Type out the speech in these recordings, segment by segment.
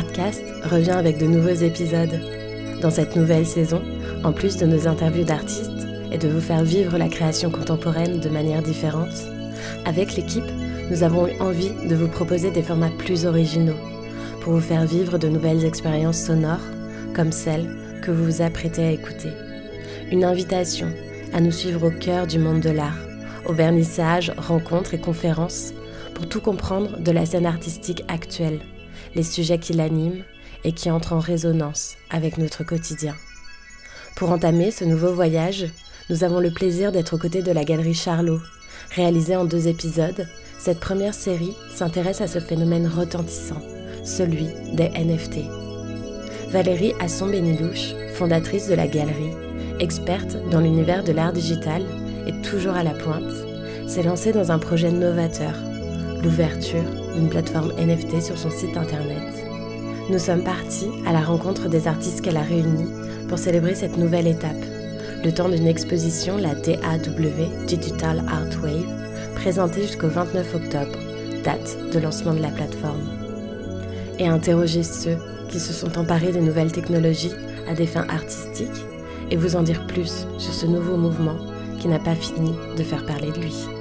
Artcast revient avec de nouveaux épisodes. Dans cette nouvelle saison, en plus de nos interviews d'artistes et de vous faire vivre la création contemporaine de manière différente, avec l'équipe, nous avons eu envie de vous proposer des formats plus originaux pour vous faire vivre de nouvelles expériences sonores comme celles que vous vous apprêtez à écouter. Une invitation à nous suivre au cœur du monde de l'art, aux vernissages, rencontres et conférences pour tout comprendre de la scène artistique actuelle les sujets qui l'animent et qui entrent en résonance avec notre quotidien. Pour entamer ce nouveau voyage, nous avons le plaisir d'être aux côtés de la galerie Charlot. Réalisée en deux épisodes, cette première série s'intéresse à ce phénomène retentissant, celui des NFT. Valérie Asson-Benilouche, fondatrice de la galerie, experte dans l'univers de l'art digital et toujours à la pointe, s'est lancée dans un projet novateur, l'ouverture d'une plateforme NFT sur son site internet. Nous sommes partis à la rencontre des artistes qu'elle a réunis pour célébrer cette nouvelle étape, le temps d'une exposition, la DAW, Digital Art Wave, présentée jusqu'au 29 octobre, date de lancement de la plateforme. Et interroger ceux qui se sont emparés des nouvelles technologies à des fins artistiques et vous en dire plus sur ce nouveau mouvement qui n'a pas fini de faire parler de lui.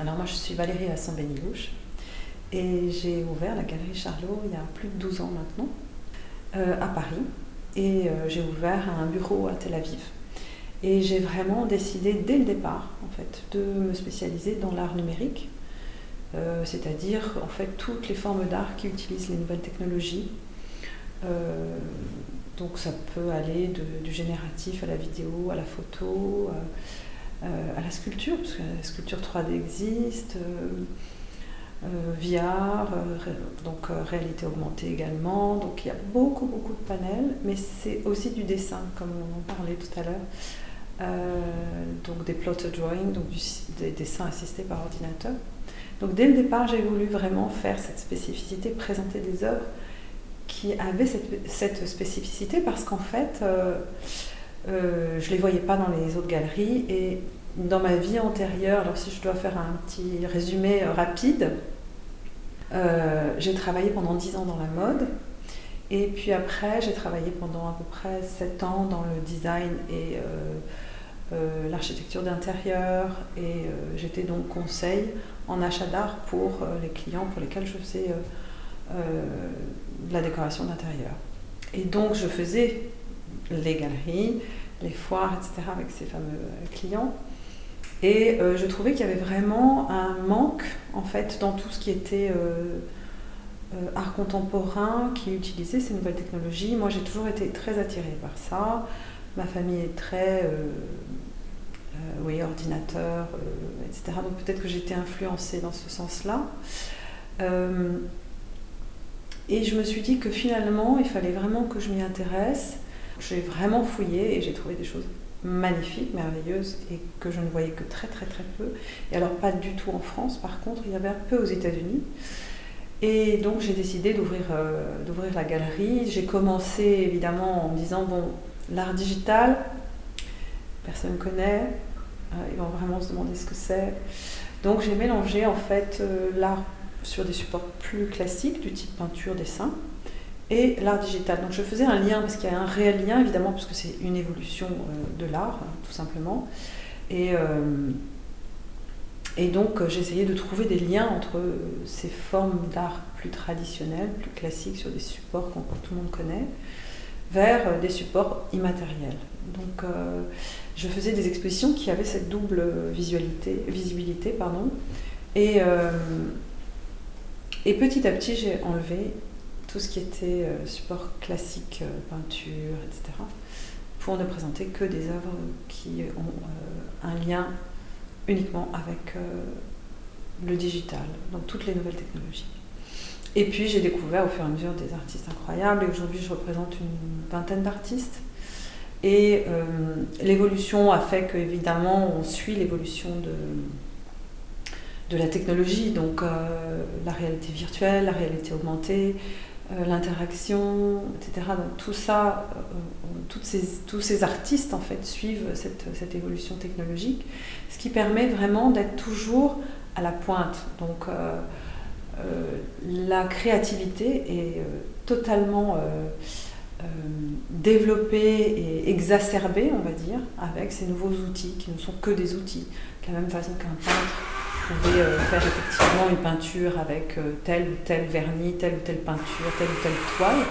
Alors moi je suis Valérie Asson-Benilouche et j'ai ouvert la galerie Charlot il y a plus de 12 ans maintenant euh, à Paris et euh, j'ai ouvert un bureau à Tel Aviv. Et j'ai vraiment décidé dès le départ en fait de me spécialiser dans l'art numérique, euh, c'est-à-dire en fait toutes les formes d'art qui utilisent les nouvelles technologies. donc ça peut aller du génératif à la vidéo, à la photo, à la sculpture, parce que la sculpture 3D existe. VR, donc réalité augmentée également. Donc il y a beaucoup beaucoup de panels, mais c'est aussi du dessin, comme on en parlait tout à l'heure. Euh, donc des plotted drawings, donc des dessins assistés par ordinateur. Donc dès le départ, j'ai voulu vraiment faire cette spécificité, présenter des œuvres qui avaient cette, spécificité parce qu'en fait, euh, euh, je ne les voyais pas dans les autres galeries et dans ma vie antérieure, alors si je dois faire un petit résumé rapide, j'ai travaillé pendant 10 ans dans la mode. Et puis après, j'ai travaillé pendant à peu près 7 ans dans le design et euh, l'architecture d'intérieur et euh, j'étais donc conseil en achat d'art pour euh, les clients pour lesquels je faisais de la décoration d'intérieur. Et donc je faisais les galeries, les foires, etc. avec ces fameux clients. Et je trouvais qu'il y avait vraiment un manque en fait dans tout ce qui était art contemporain qui utilisait ces nouvelles technologies. Moi j'ai toujours été très attirée par ça. Ma famille est très euh, ordinateur, euh, etc. Donc peut-être que j'étais influencée dans ce sens-là. Euh, et je me suis dit que finalement, il fallait vraiment que je m'y intéresse. J'ai vraiment fouillé et j'ai trouvé des choses magnifiques, merveilleuses, et que je ne voyais que très très très peu. Et alors pas du tout en France, par contre, il y avait un peu aux États-Unis. Et donc j'ai décidé d'ouvrir d'ouvrir la galerie. J'ai commencé évidemment en me disant, bon, l'art digital, personne ne connaît, euh, ils vont vraiment se demander ce que c'est. Donc j'ai mélangé en fait euh, l'art sur des supports plus classiques du type peinture, dessin et l'art digital. Donc je faisais un lien parce qu'il y a un réel lien évidemment parce que c'est une évolution euh, de l'art hein, tout simplement. Et, et donc j'essayais de trouver des liens entre ces formes d'art plus traditionnelles, plus classiques sur des supports que tout le monde connaît, vers des supports immatériels. Donc je faisais des expositions qui avaient cette double visibilité. Pardon. Et, euh, et petit à petit, j'ai enlevé tout ce qui était euh, support classique, euh, peinture, etc., pour ne présenter que des œuvres qui ont un lien uniquement avec le digital, donc toutes les nouvelles technologies. Et puis j'ai découvert au fur et à mesure des artistes incroyables, et aujourd'hui je représente une vingtaine d'artistes et euh, l'évolution a fait qu'évidemment, on suit l'évolution de, de la technologie, donc la réalité virtuelle, la réalité augmentée, l'interaction, etc. Tout ça, toutes ces, tous ces artistes en fait suivent cette, cette, évolution technologique, ce qui permet vraiment d'être toujours à la pointe. Donc la créativité est totalement euh, développer et exacerber, on va dire, avec ces nouveaux outils qui ne sont que des outils. De la même façon qu'un peintre pouvait euh, faire effectivement une peinture avec euh, tel ou tel vernis, telle ou telle peinture, telle ou telle toile,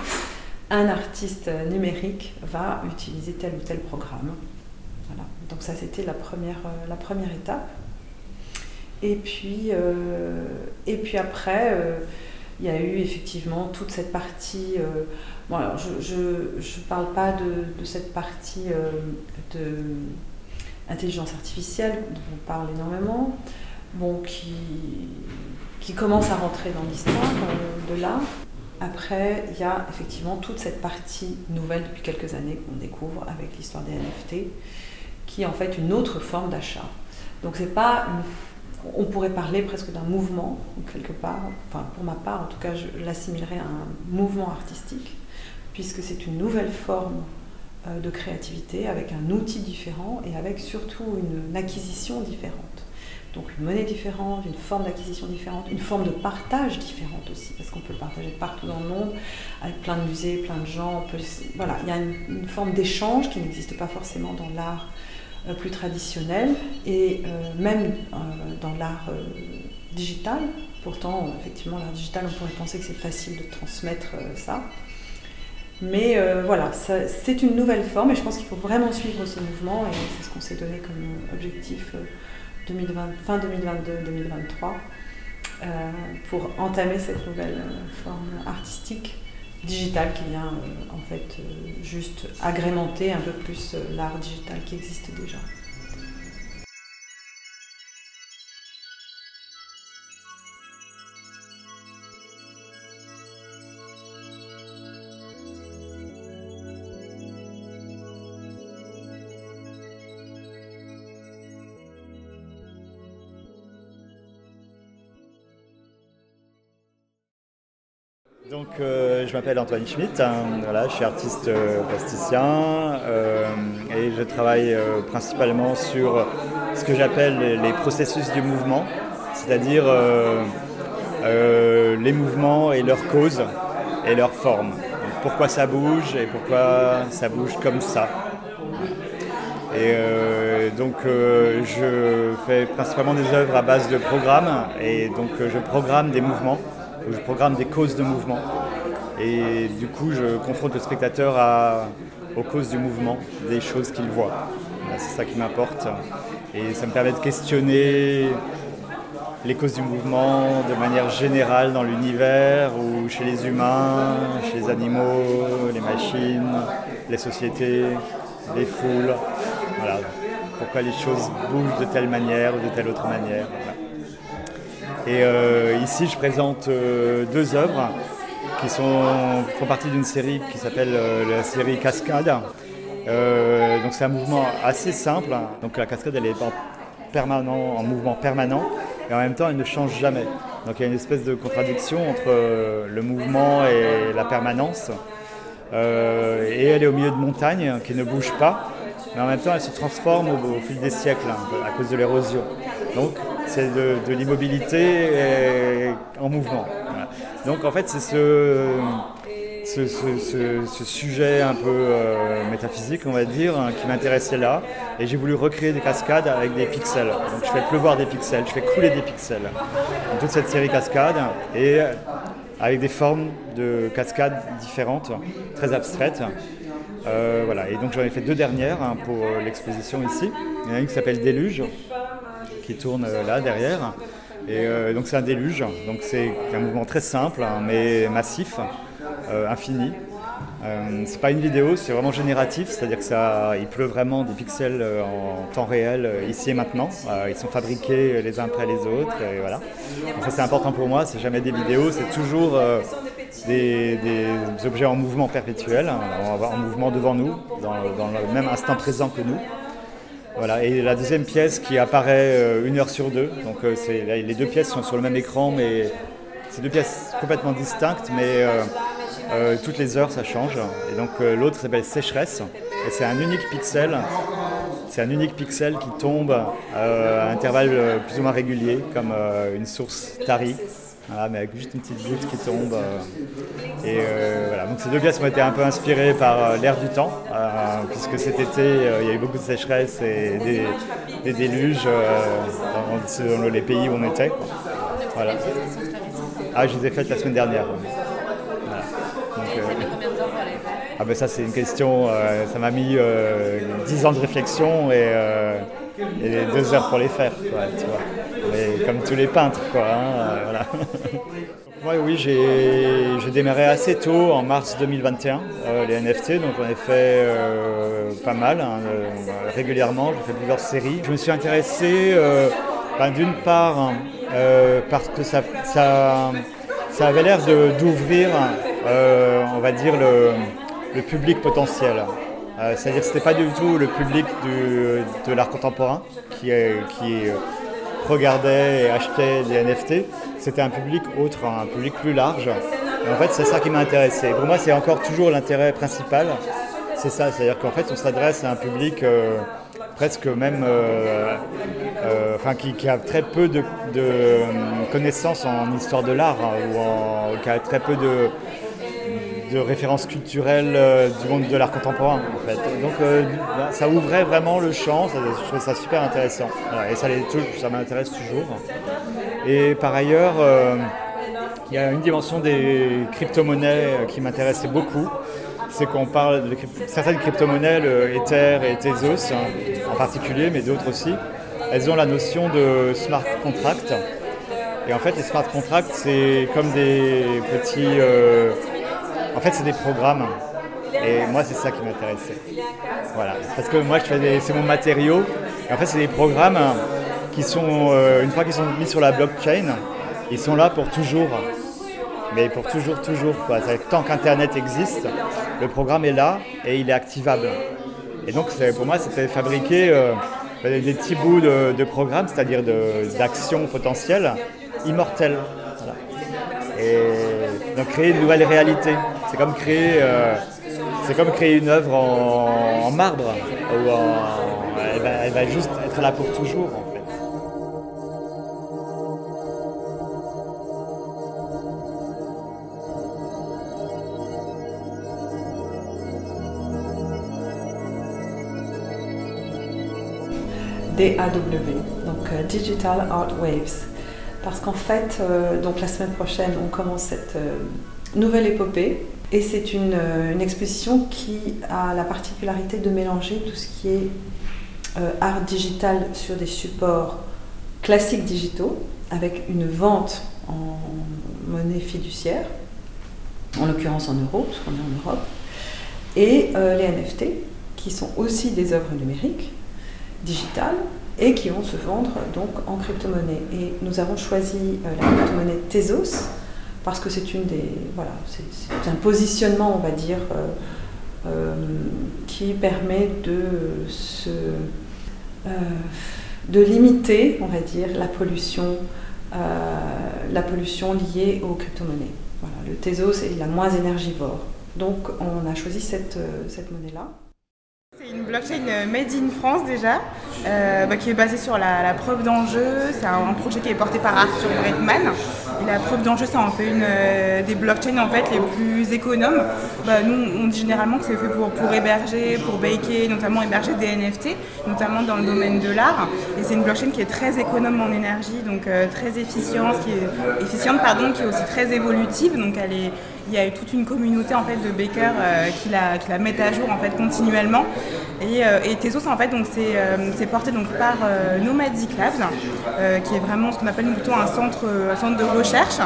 un artiste numérique va utiliser tel ou tel programme. Voilà. Donc ça, c'était la première, la première étape. Et puis, et puis après, il y a eu effectivement toute cette partie Bon, alors je ne parle pas de, cette partie euh, de intelligence artificielle dont on parle énormément, bon, qui, qui commence à rentrer dans l'histoire de l'art. Après, il y a effectivement toute cette partie nouvelle depuis quelques années qu'on découvre avec l'histoire des NFT, qui est en fait une autre forme d'achat. Donc c'est pas on pourrait parler presque d'un mouvement quelque part. Enfin, pour ma part, en tout cas, je l'assimilerais à un mouvement artistique puisque c'est une nouvelle forme euh, de créativité avec un outil différent et avec surtout une, acquisition différente. Donc une monnaie différente, une forme d'acquisition différente, une forme de partage différente aussi, parce qu'on peut le partager partout dans le monde, avec plein de musées, plein de gens. voilà, il y a une, forme d'échange qui n'existe pas forcément dans l'art euh, plus traditionnel et euh, même dans l'art digital. Pourtant, effectivement, l'art digital, on pourrait penser que c'est facile de transmettre ça. Mais euh, voilà, c'est une nouvelle forme et je pense qu'il faut vraiment suivre ce mouvement et c'est ce qu'on s'est donné comme objectif 2020, euh, fin 2022-2023 euh, pour entamer cette nouvelle forme artistique digitale qui vient en fait juste agrémenter un peu plus l'art digital qui existe déjà. Donc, euh, je m'appelle Antoine Schmitt, hein, voilà, je suis artiste euh, plasticien euh, et je travaille principalement sur ce que j'appelle les processus du mouvement, c'est-à-dire les mouvements et leurs causes et leurs formes. pourquoi ça bouge et pourquoi ça bouge comme ça. Et donc je fais principalement des œuvres à base de programmes et donc je programme des mouvements je programme des causes de mouvement. Et du coup, je confronte le spectateur aux causes du mouvement, des choses qu'il voit. C'est ça qui m'importe. Et ça me permet de questionner les causes du mouvement de manière générale dans l'univers ou chez les humains, chez les animaux, les machines, les sociétés, les foules. Voilà. Pourquoi les choses bougent de telle manière ou de telle autre manière. Et euh, ici, je présente euh, deux œuvres qui font partie d'une série qui s'appelle euh, la série Cascade. donc c'est un mouvement assez simple. Donc la cascade, elle est en, mouvement permanent et en même temps, elle ne change jamais. Donc il y a une espèce de contradiction entre le mouvement et la permanence. et elle est au milieu de montagnes qui ne bougent pas, mais en même temps, elle se transforme au, fil des siècles à cause de l'érosion. Donc c'est de, l'immobilité en mouvement. Donc en fait, c'est ce, sujet un peu euh, métaphysique, on va dire, hein, qui m'intéressait là. Et j'ai voulu recréer des cascades avec des pixels. Donc je fais pleuvoir des pixels, je fais couler des pixels. Donc, toute cette série cascades et avec des formes de cascades différentes, très abstraites. Euh, voilà, et donc j'en ai fait deux dernières hein, pour euh, l'exposition ici. Il y en a une qui s'appelle Déluge, qui tourne euh, là derrière. Et euh, donc c'est un déluge, donc c'est un mouvement très simple hein, mais massif, euh, infini. c'est pas une vidéo, c'est vraiment génératif, c'est-à-dire que ça, il pleut vraiment des pixels en temps réel, ici et maintenant. ils sont fabriqués les uns après les autres, et voilà. ça c'est important pour moi, c'est jamais des vidéos, c'est toujours des, objets en mouvement perpétuel, en, en mouvement devant nous, dans, dans le même instant présent que nous. Voilà, et la deuxième pièce qui apparaît une heure sur deux. Donc c'est, les deux pièces sont sur le même écran, mais c'est deux pièces complètement distinctes, mais toutes les heures ça change. Et donc l'autre s'appelle Sécheresse, et c'est un unique pixel c'est un unique pixel qui tombe à intervalles plus ou moins réguliers, comme une source tarie. Mais avec juste une petite goutte qui tombe. et voilà. Donc ces deux pièces ont été un peu inspirées par l'air du temps, puisque cet été il y a eu beaucoup de sécheresse et des, déluges dans, les pays où on était. Voilà. Ah, je les ai faites la semaine dernière. Ah ben ça c'est une question, euh, ça m'a mis euh, 10 ans de réflexion et, euh, et, deux heures pour les faire, quoi, tu vois. Mais comme tous les peintres, quoi. Hein, euh, voilà. Oui, j'ai démarré assez tôt, en mars 2021, les NFT, donc j'en ai fait pas mal, hein, régulièrement, j'ai fait plusieurs séries. Je me suis intéressé ben, d'une part hein, parce que ça, ça, ça avait l'air d'ouvrir, on va dire, le le public potentiel. Euh, c'est-à-dire que ce n'était pas du tout le public de l'art contemporain qui, qui regardait et achetait des NFT, c'était un public autre, un public plus large. Et en fait, c'est ça qui m'a intéressé. Pour moi, c'est encore toujours l'intérêt principal. C'est ça, c'est-à-dire qu'en fait, on s'adresse à un public euh, presque même, euh, enfin, qui, a très peu de, connaissances en histoire de l'art, hein, ou en, qui a très peu de, de références culturelles euh, du monde de l'art contemporain en fait. Donc euh, bah, ça ouvrait vraiment le champ, je trouvais ça super intéressant. et ça, ça m'intéresse toujours. Et par ailleurs, euh, il y a une dimension des crypto-monnaies qui m'intéressait beaucoup. C'est qu'on parle de certaines crypto-monnaies, le Ether et Tezos en particulier, mais d'autres aussi. Elles ont la notion de smart contract. Et en fait, les smart contracts, c'est comme des petits en fait, c'est des programmes. Et moi, c'est ça qui m'intéressait. Voilà. Parce que moi, je fais c'est mon matériau. Et en fait, c'est des programmes qui sont, euh, une fois qu'ils sont mis sur la blockchain, ils sont là pour toujours. Mais pour toujours, toujours. Tant qu'Internet existe, le programme est là et il est activable. Et donc, pour moi, c'était fabriquer euh, des petits bouts de, de programmes, c'est-à-dire d'actions potentielles immortelles. Et donc créer une nouvelle réalité. C'est comme créer, euh, comme créer une œuvre en, marbre. Où elle, va, juste être là pour toujours en fait. DAW, donc euh, Digital Art Waves. Parce qu'en fait, euh, donc la semaine prochaine, on commence cette nouvelle épopée. Et c'est euh, une, exposition qui a la particularité de mélanger tout ce qui est euh, art digital sur des supports classiques digitaux, avec une vente en monnaie fiduciaire, en l'occurrence en euros, parce qu'on est en Europe, et euh, les NFT, qui sont aussi des œuvres numériques, digitales, et qui vont se vendre donc en crypto-monnaie. Et nous avons choisi la crypto-monnaie Tezos, parce que c'est une des voilà, c'est un positionnement, on va dire, euh, euh, qui permet de se euh, de limiter, on va dire, la pollution, la pollution liée aux crypto-monnaies. Voilà, le Tezos est la moins énergivore. Donc on a choisi cette, cette monnaie-là. C'est une blockchain euh, made in France déjà, euh, bah, qui est basée sur la, preuve d'enjeu. C'est un, projet qui est porté par Arthur Bretman. Et la preuve d'enjeu, ça en fait une euh, des blockchains en fait les plus économes. Bah, nous, on dit généralement que c'est fait pour, héberger, pour baker, notamment héberger des NFT, notamment dans le domaine de l'art. Et c'est une blockchain qui est très économe en énergie, donc très efficiente, qui est efficiente, qui est aussi très évolutive. Donc elle est il y a toute une communauté en fait de bakers euh, qui, la, qui mettent à jour en fait continuellement. Et, euh, et Tezos en fait donc c'est euh, porté donc par Nomadic Labs, qui est vraiment ce qu'on appelle plutôt un centre, un centre de recherche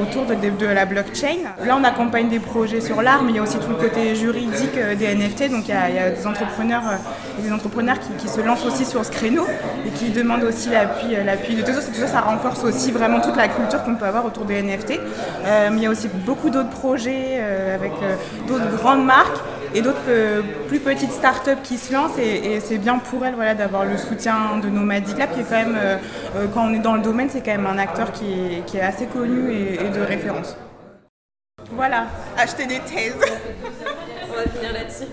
autour de, la blockchain. Là, on accompagne des projets sur l'art, mais il y a aussi tout le côté juridique des NFT. Donc, il y a, des entrepreneurs, des entrepreneurs qui, se lancent aussi sur ce créneau et qui demandent aussi l'appui, l'appui de tout ça. Tout ça, ça renforce aussi vraiment toute la culture qu'on peut avoir autour des NFT. mais il y a aussi beaucoup d'autres projets avec d'autres grandes marques et d'autres euh, plus petites startups qui se lancent et, c'est bien pour elles voilà, d'avoir le soutien de Nomadic Lab qui est quand même, euh, euh, quand on est dans le domaine, c'est quand même un acteur qui est, qui est assez connu et, de référence. Voilà, acheter des thèses. on va finir là-dessus.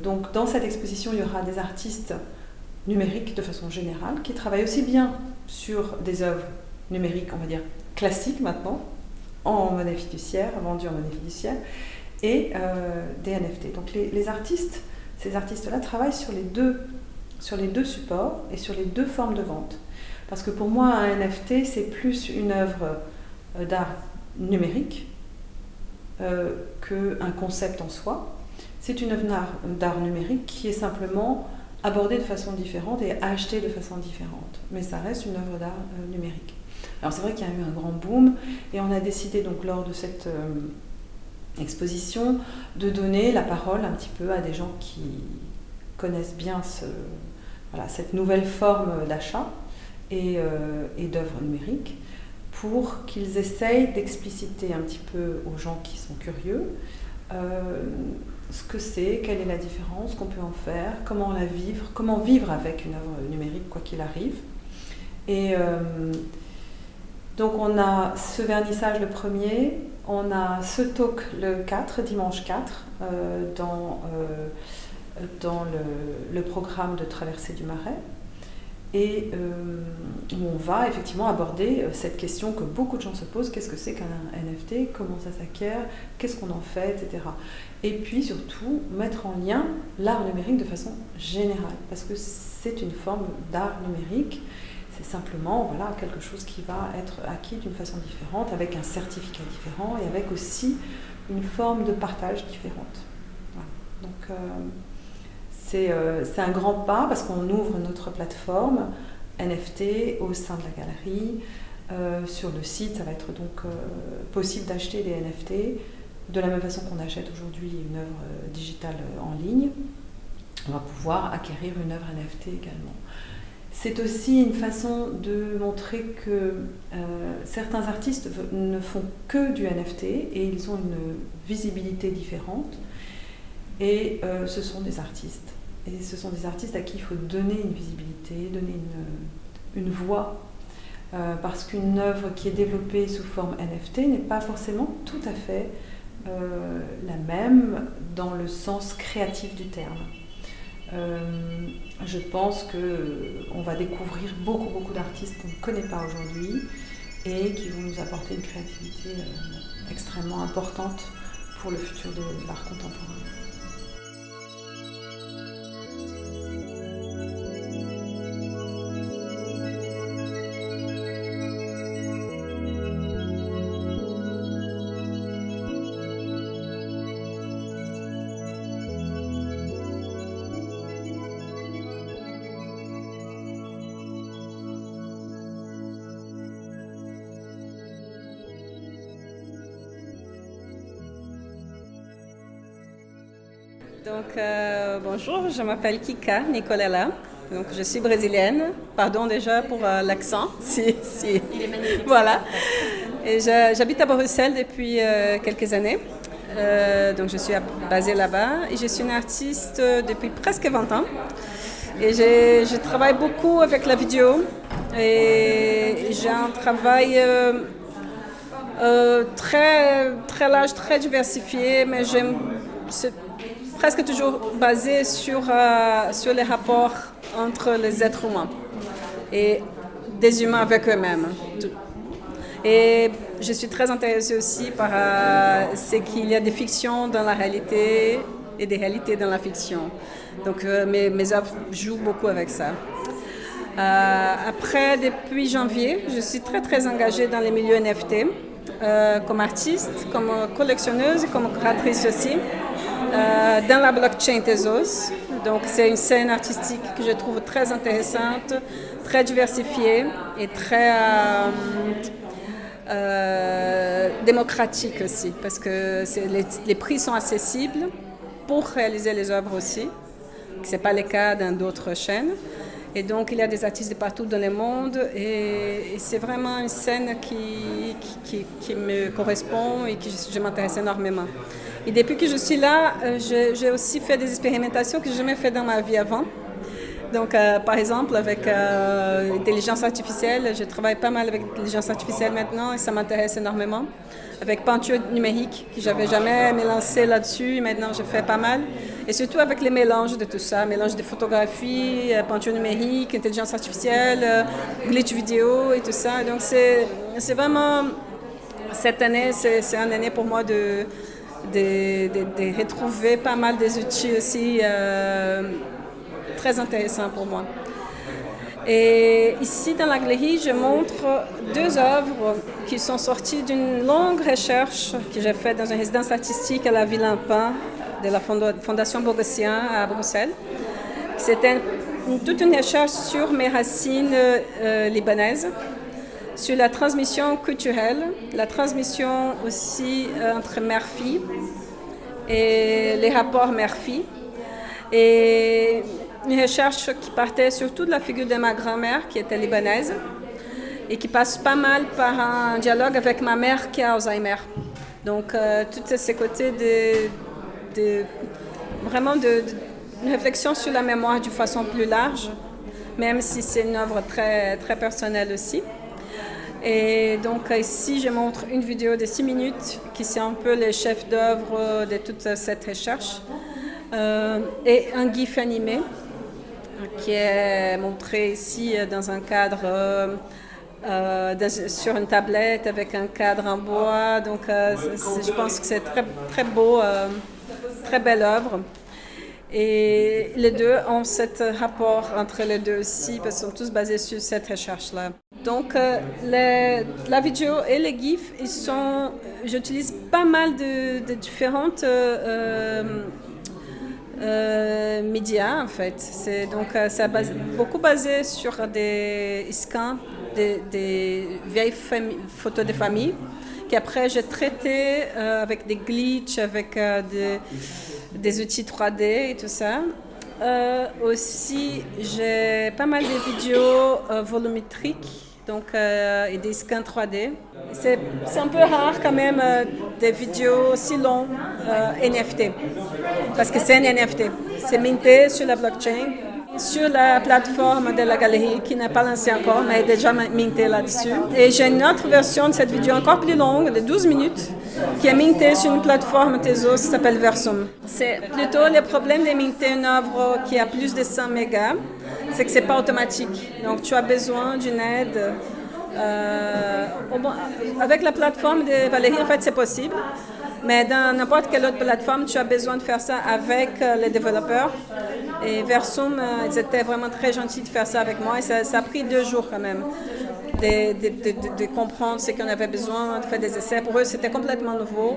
Donc dans cette exposition, il y aura des artistes numériques de façon générale qui travaillent aussi bien sur des œuvres numériques, on va dire classiques maintenant, en monnaie fiduciaire, vendues en monnaie fiduciaire, et euh, des NFT. Donc les, artistes, ces artistes-là travaillent sur les, deux, sur les deux supports et sur les deux formes de vente. Parce que pour moi, un NFT, c'est plus une œuvre euh, d'art numérique euh, qu'un concept en soi. C'est une œuvre d'art numérique qui est simplement abordée de façon différente et achetée de façon différente. Mais ça reste une œuvre d'art numérique. Alors c'est vrai qu'il y a eu un grand boom et on a décidé donc lors de cette exposition, de donner la parole un petit peu à des gens qui connaissent bien cette nouvelle forme d'achat et, euh, d'œuvres numériques pour qu'ils essayent d'expliciter un petit peu aux gens qui sont curieux euh, ce que c'est, quelle est la différence qu'on peut en faire, comment la vivre, comment vivre avec une œuvre numérique quoi qu'il arrive. Et euh, donc on a ce vernissage le premier, on a ce talk le 4, dimanche 4, euh, dans, euh, le, programme de traversée du Marais, et euh, où on va effectivement aborder cette question que beaucoup de gens se posent, qu'est-ce que c'est qu'un NFT, comment ça s'acquiert, qu'est-ce qu'on en fait, etc. Et puis surtout mettre en lien l'art numérique de façon générale, parce que c'est une forme d'art numérique simplement voilà, quelque chose qui va être acquis d'une façon différente, avec un certificat différent et avec aussi une forme de partage différente. Donc euh, euh, c'est un grand pas parce qu'on ouvre notre plateforme NFT au sein de la galerie. Euh, sur le site, ça va être donc possible d'acheter des NFT de la même façon qu'on achète aujourd'hui une œuvre digitale en ligne. On va pouvoir acquérir une œuvre NFT également. C'est aussi une façon de montrer que euh, certains artistes ne font que du NFT et ils ont une visibilité différente. Et euh, ce sont des artistes. Et ce sont des artistes à qui il faut donner une visibilité, donner une, voix. Euh, parce qu'une œuvre qui est développée sous forme NFT n'est pas forcément tout à fait la même dans le sens créatif du terme. Euh, je pense qu'on va découvrir beaucoup, beaucoup d'artistes qu'on ne connaît pas aujourd'hui et qui vont nous apporter une créativité euh, extrêmement importante pour le futur de l'art contemporain. Donc, euh, bonjour, je m'appelle Kika Nicolella. Donc, je suis brésilienne. Pardon déjà pour euh, l'accent. Si, si. Il est magnifique. Voilà. Et j'habite à Bruxelles depuis euh, quelques années. donc, je suis basée là-bas. Et je suis une artiste depuis presque 20 ans. Et je travaille beaucoup avec la vidéo. Et j'ai un travail très, très large, très diversifié. Mais j'aime presque toujours basé sur, euh, sur les rapports entre les êtres humains et des humains avec eux-mêmes. Et je suis très intéressée aussi par euh, ce qu'il y a des fictions dans la réalité et des réalités dans la fiction. Donc euh, mes, mes œuvres jouent beaucoup avec ça. après, depuis janvier, je suis très très engagée dans les milieux NFT, comme artiste, comme collectionneuse, comme créatrice aussi. Euh, dans la blockchain Tezos. Donc c'est une scène artistique que je trouve très intéressante, très diversifiée et très, euh, euh, démocratique aussi, parce que les, les, prix sont accessibles pour réaliser les œuvres aussi. Ce n'est pas le cas dans d'autres chaînes. Et donc, il y a des artistes de partout dans le monde et, c'est vraiment une scène qui, me correspond et qui je m'intéresse énormément. Et depuis que je suis là, euh, j'ai aussi fait des expérimentations que je jamais fait dans ma vie avant. Donc, euh, par exemple, avec euh, l'intelligence artificielle, je travaille pas mal avec l'intelligence artificielle maintenant et ça m'intéresse énormément. Avec peinture numérique, que j'avais jamais me lancé là-dessus, maintenant je fais pas mal. Et surtout avec les mélanges de tout ça, mélange de photographie, euh, peinture numérique, intelligence artificielle, glitch vidéo et tout ça. Donc, c'est vraiment, cette année, c'est une année pour moi de, de, retrouver pas mal des outils aussi très intéressant pour moi. Et ici, dans la galerie, je montre deux œuvres qui sont sorties d'une longue recherche que j'ai faite dans une résidence artistique à la Ville Pain de la Fondation Bourgossien à Bruxelles. C'était toute une recherche sur mes racines euh, libanaises, sur la transmission culturelle, la transmission aussi euh, entre mère-fille et les rapports mère-fille. Et une recherche qui partait surtout de la figure de ma grand-mère, qui était libanaise, et qui passe pas mal par un dialogue avec ma mère qui a Alzheimer. Donc, euh, tous ces côtés de, vraiment de, une réflexion sur la mémoire d'une façon plus large, même si c'est une œuvre très, très personnelle aussi. Et donc ici, je montre une vidéo de six minutes qui c'est un peu le chef d'œuvre de toute cette recherche euh, et un GIF animé qui est montré ici dans un cadre euh, euh, sur une tablette avec un cadre en bois. Donc, euh, je pense que c'est très, très beau, très belle œuvre. Et les deux ont ce rapport entre les deux aussi, parce qu'ils sont tous basés sur cette recherche-là. Donc, la vidéo et les GIFs, ils sont, j'utilise pas mal de, de différentes euh, médias en fait. C'est donc euh, beaucoup basé sur des scans, des, vieilles photos de famille qu'après j'ai traité euh, avec des glitches, avec des, des, outils 3D et tout ça. aussi, j'ai pas mal de vidéos volumétriques donc, euh, et des scans 3D. C'est un peu rare quand même euh, des vidéos si longues euh, NFT, parce que c'est un NFT. C'est minté sur la blockchain, sur la plateforme de la galerie qui n'est pas lancée encore, mais est déjà minté là-dessus. Et j'ai une autre version de cette vidéo encore plus longue, de 12 minutes, qui est mintée sur une plateforme Tezos qui s'appelle Versum. C'est plutôt le problème de minter une œuvre qui a plus de 100 mégas c'est que c'est pas automatique. Donc tu as besoin d'une aide. Euh, avec la plateforme de Valérie, en fait, c'est possible. Mais dans n'importe quelle autre plateforme, tu as besoin de faire ça avec euh, les développeurs. Et Versum, euh, ils étaient vraiment très gentils de faire ça avec moi. Et ça, a pris deux jours quand même de, comprendre ce qu'on avait besoin, de faire des essais. Pour eux, c'était complètement nouveau.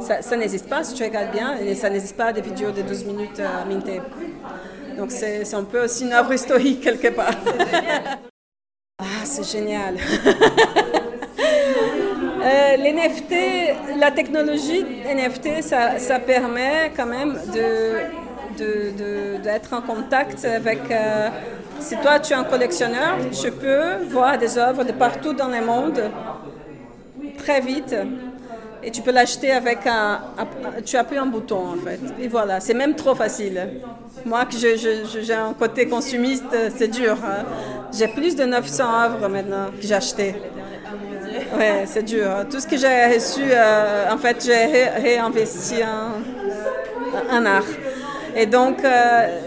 Ça, n'existe pas si tu regardes bien, et ça n'existe pas des vidéos de 12 minutes à minter. Donc c'est un peu aussi une œuvre historique quelque part. ah, c'est génial. euh, NFT, la technologie NFT, ça, permet quand même d'être en contact avec... Euh, si toi tu es un collectionneur, tu peux voir des œuvres de partout dans le monde très vite et tu peux l'acheter avec un, Tu appuies un bouton en fait. Et voilà, c'est même trop facile. Moi, que j'ai un côté consumiste, c'est dur. Hein. J'ai plus de 900 œuvres maintenant que j'ai acheté. Ouais, c'est dur. Tout ce que j'ai reçu, euh, en fait, j'ai réinvesti en, art. Et donc, euh,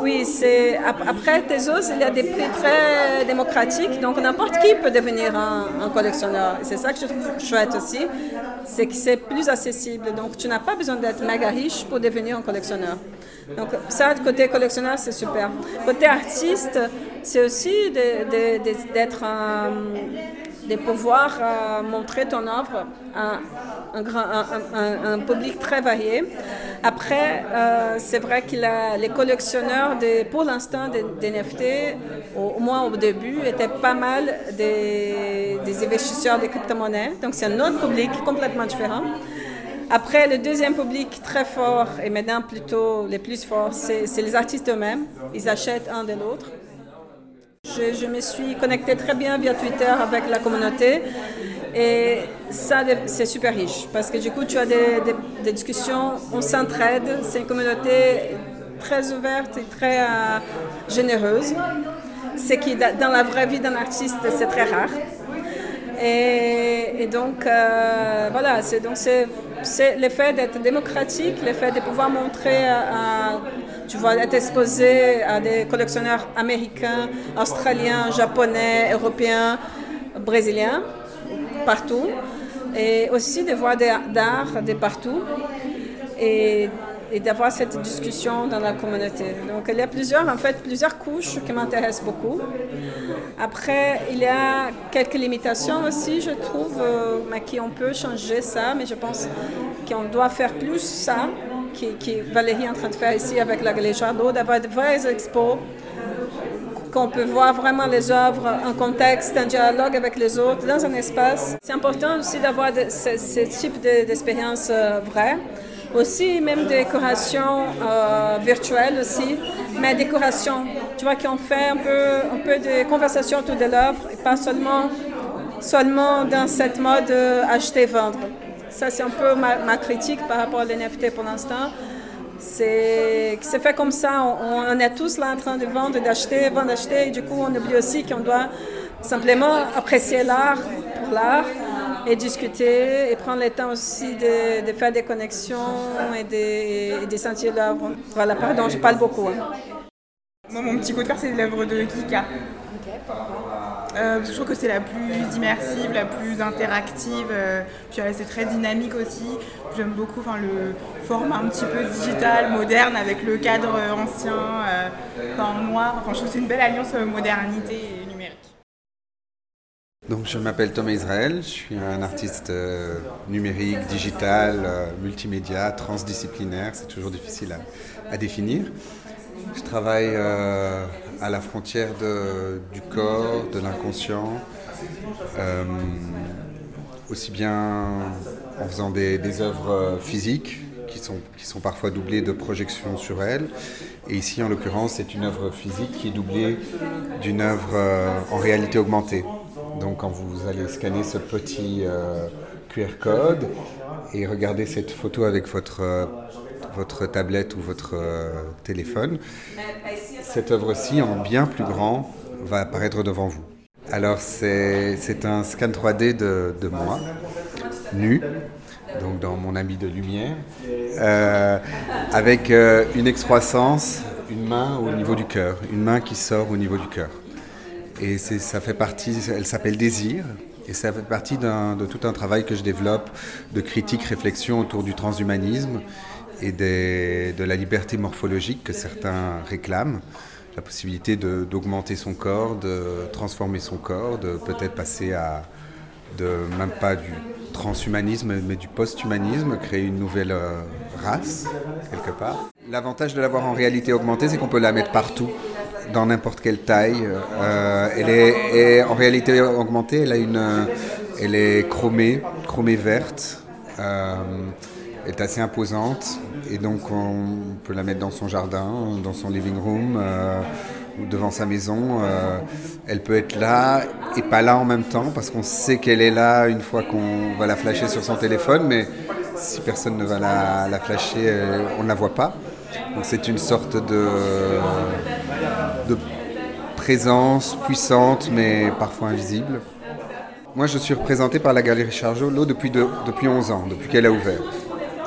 oui, c'est après Tezos, il y a des prix très démocratiques, donc n'importe qui peut devenir un, collectionneur. C'est ça que je trouve chouette aussi, c'est que c'est plus accessible. Donc tu n'as pas besoin d'être méga riche pour devenir un collectionneur. Donc ça, côté collectionneur, c'est super. Côté artiste, c'est aussi d'être de pouvoir euh, montrer ton œuvre à un, public très varié. Après, euh, c'est vrai que les collectionneurs, de, pour l'instant, des, NFT, au, moins au début, étaient pas mal des, des investisseurs de crypto-monnaies. Donc, c'est un autre public complètement différent. Après, le deuxième public très fort, et maintenant plutôt les plus forts, c'est les artistes eux-mêmes. Ils achètent un de l'autre. Je, me suis connectée très bien via Twitter avec la communauté et ça, c'est super riche parce que du coup, tu as des, discussions, on s'entraide. C'est une communauté très ouverte et très euh, généreuse. C'est qui, dans la vraie vie d'un artiste, c'est très rare. Et, donc, euh, voilà, c'est l'effet d'être démocratique, l'effet de pouvoir montrer à, tu vois, être exposé à des collectionneurs américains, australiens, japonais, européens, brésiliens, partout, et aussi de voir d'art de partout. Et et d'avoir cette discussion dans la communauté. Donc il y a plusieurs, en fait, plusieurs couches qui m'intéressent beaucoup. Après, il y a quelques limitations aussi, je trouve, euh, mais qui on peut changer ça, mais je pense qu'on doit faire plus ça, qui, qui Valérie est en train de faire ici avec la Galerie Chardot, d'avoir de vraies expos qu'on peut voir vraiment les œuvres en contexte, en dialogue avec les autres, dans un espace. C'est important aussi d'avoir ce, type d'expérience euh, vraie aussi même décoration euh, virtuelle aussi, mais décoration, tu vois, qu'on fait un peu, un peu de conversation autour de l'œuvre, pas seulement, seulement dans cette mode euh, acheter-vendre. Ça, c'est un peu ma, critique par rapport à l'NFT pour l'instant. C'est fait comme ça, on, est tous là en train de vendre, d'acheter, vendre, d'acheter, et du coup, on oublie aussi qu'on doit simplement apprécier l'art pour l'art et discuter et prendre le temps aussi de, faire des connexions et de, de sentir l'œuvre. Voilà, pardon, je parle beaucoup. Hein. Moi, mon petit coup de cœur, c'est l'œuvre de Kika. Euh, je trouve que c'est la plus immersive, la plus interactive, euh, c'est très dynamique aussi. J'aime beaucoup le format un petit peu digital, moderne, avec le cadre ancien, euh, en noir. Enfin, je trouve que c'est une belle alliance modernité donc, je m'appelle Thomas Israël, je suis un artiste numérique, digital, multimédia, transdisciplinaire, c'est toujours difficile à, définir. Je travaille à la frontière du corps, de l'inconscient, aussi bien en faisant des, œuvres physiques qui sont, qui sont parfois doublées de projections sur elles. Et ici, en l'occurrence, c'est une œuvre physique qui est doublée d'une œuvre en réalité augmentée. Donc quand vous allez scanner ce petit euh, QR code et regarder cette photo avec votre, euh, votre tablette ou votre euh, téléphone, cette œuvre-ci en bien plus grand va apparaître devant vous. Alors c'est un scan 3D de, de, moi, nu, donc dans mon habit de lumière, avec une excroissance, une main au niveau du cœur, une main qui sort au niveau du cœur. Et ça fait partie, elle s'appelle Désir, et ça fait partie de tout un travail que je développe de critique, réflexion autour du transhumanisme et de la liberté morphologique que certains réclament. La possibilité d'augmenter son corps, de transformer son corps, de peut-être passer à, de, même pas du transhumanisme, mais du post-humanisme, créer une nouvelle euh, race, quelque part. L'avantage de l'avoir en réalité augmentée, c'est qu'on peut la mettre partout dans n'importe quelle taille. Euh, elle est, en réalité augmentée, elle, a une, elle est chromée, chromée verte. Euh, elle est assez imposante et donc on peut la mettre dans son jardin, dans son living room euh, ou devant sa maison. elle peut être là et pas là en même temps parce qu'on sait qu'elle est là une fois qu'on va la flasher sur son téléphone, mais si personne ne va la, la flasher, on ne la voit pas. Donc c'est une sorte de, de présence puissante mais parfois invisible. Moi je suis représenté par la Galerie Chargeau depuis, depuis 11 ans, depuis qu'elle a ouvert.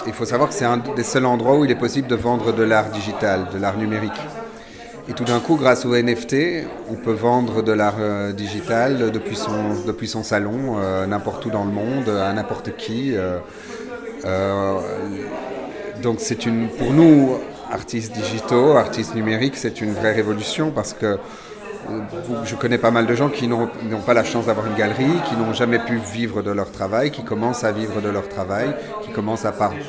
Il faut savoir que c'est un des seuls endroits où il est possible de vendre de l'art digital, de l'art numérique. Et tout d'un coup, grâce au NFT, on peut vendre de l'art euh, digital depuis son, depuis son salon, euh, n'importe où dans le monde, à n'importe qui. Euh, donc c'est une, pour nous, artistes digitaux, artistes numériques, c'est une vraie révolution parce que je connais pas mal de gens qui n'ont pas la chance d'avoir une galerie, qui n'ont jamais pu vivre de leur travail, qui commencent à vivre de leur travail, qui commencent à parler.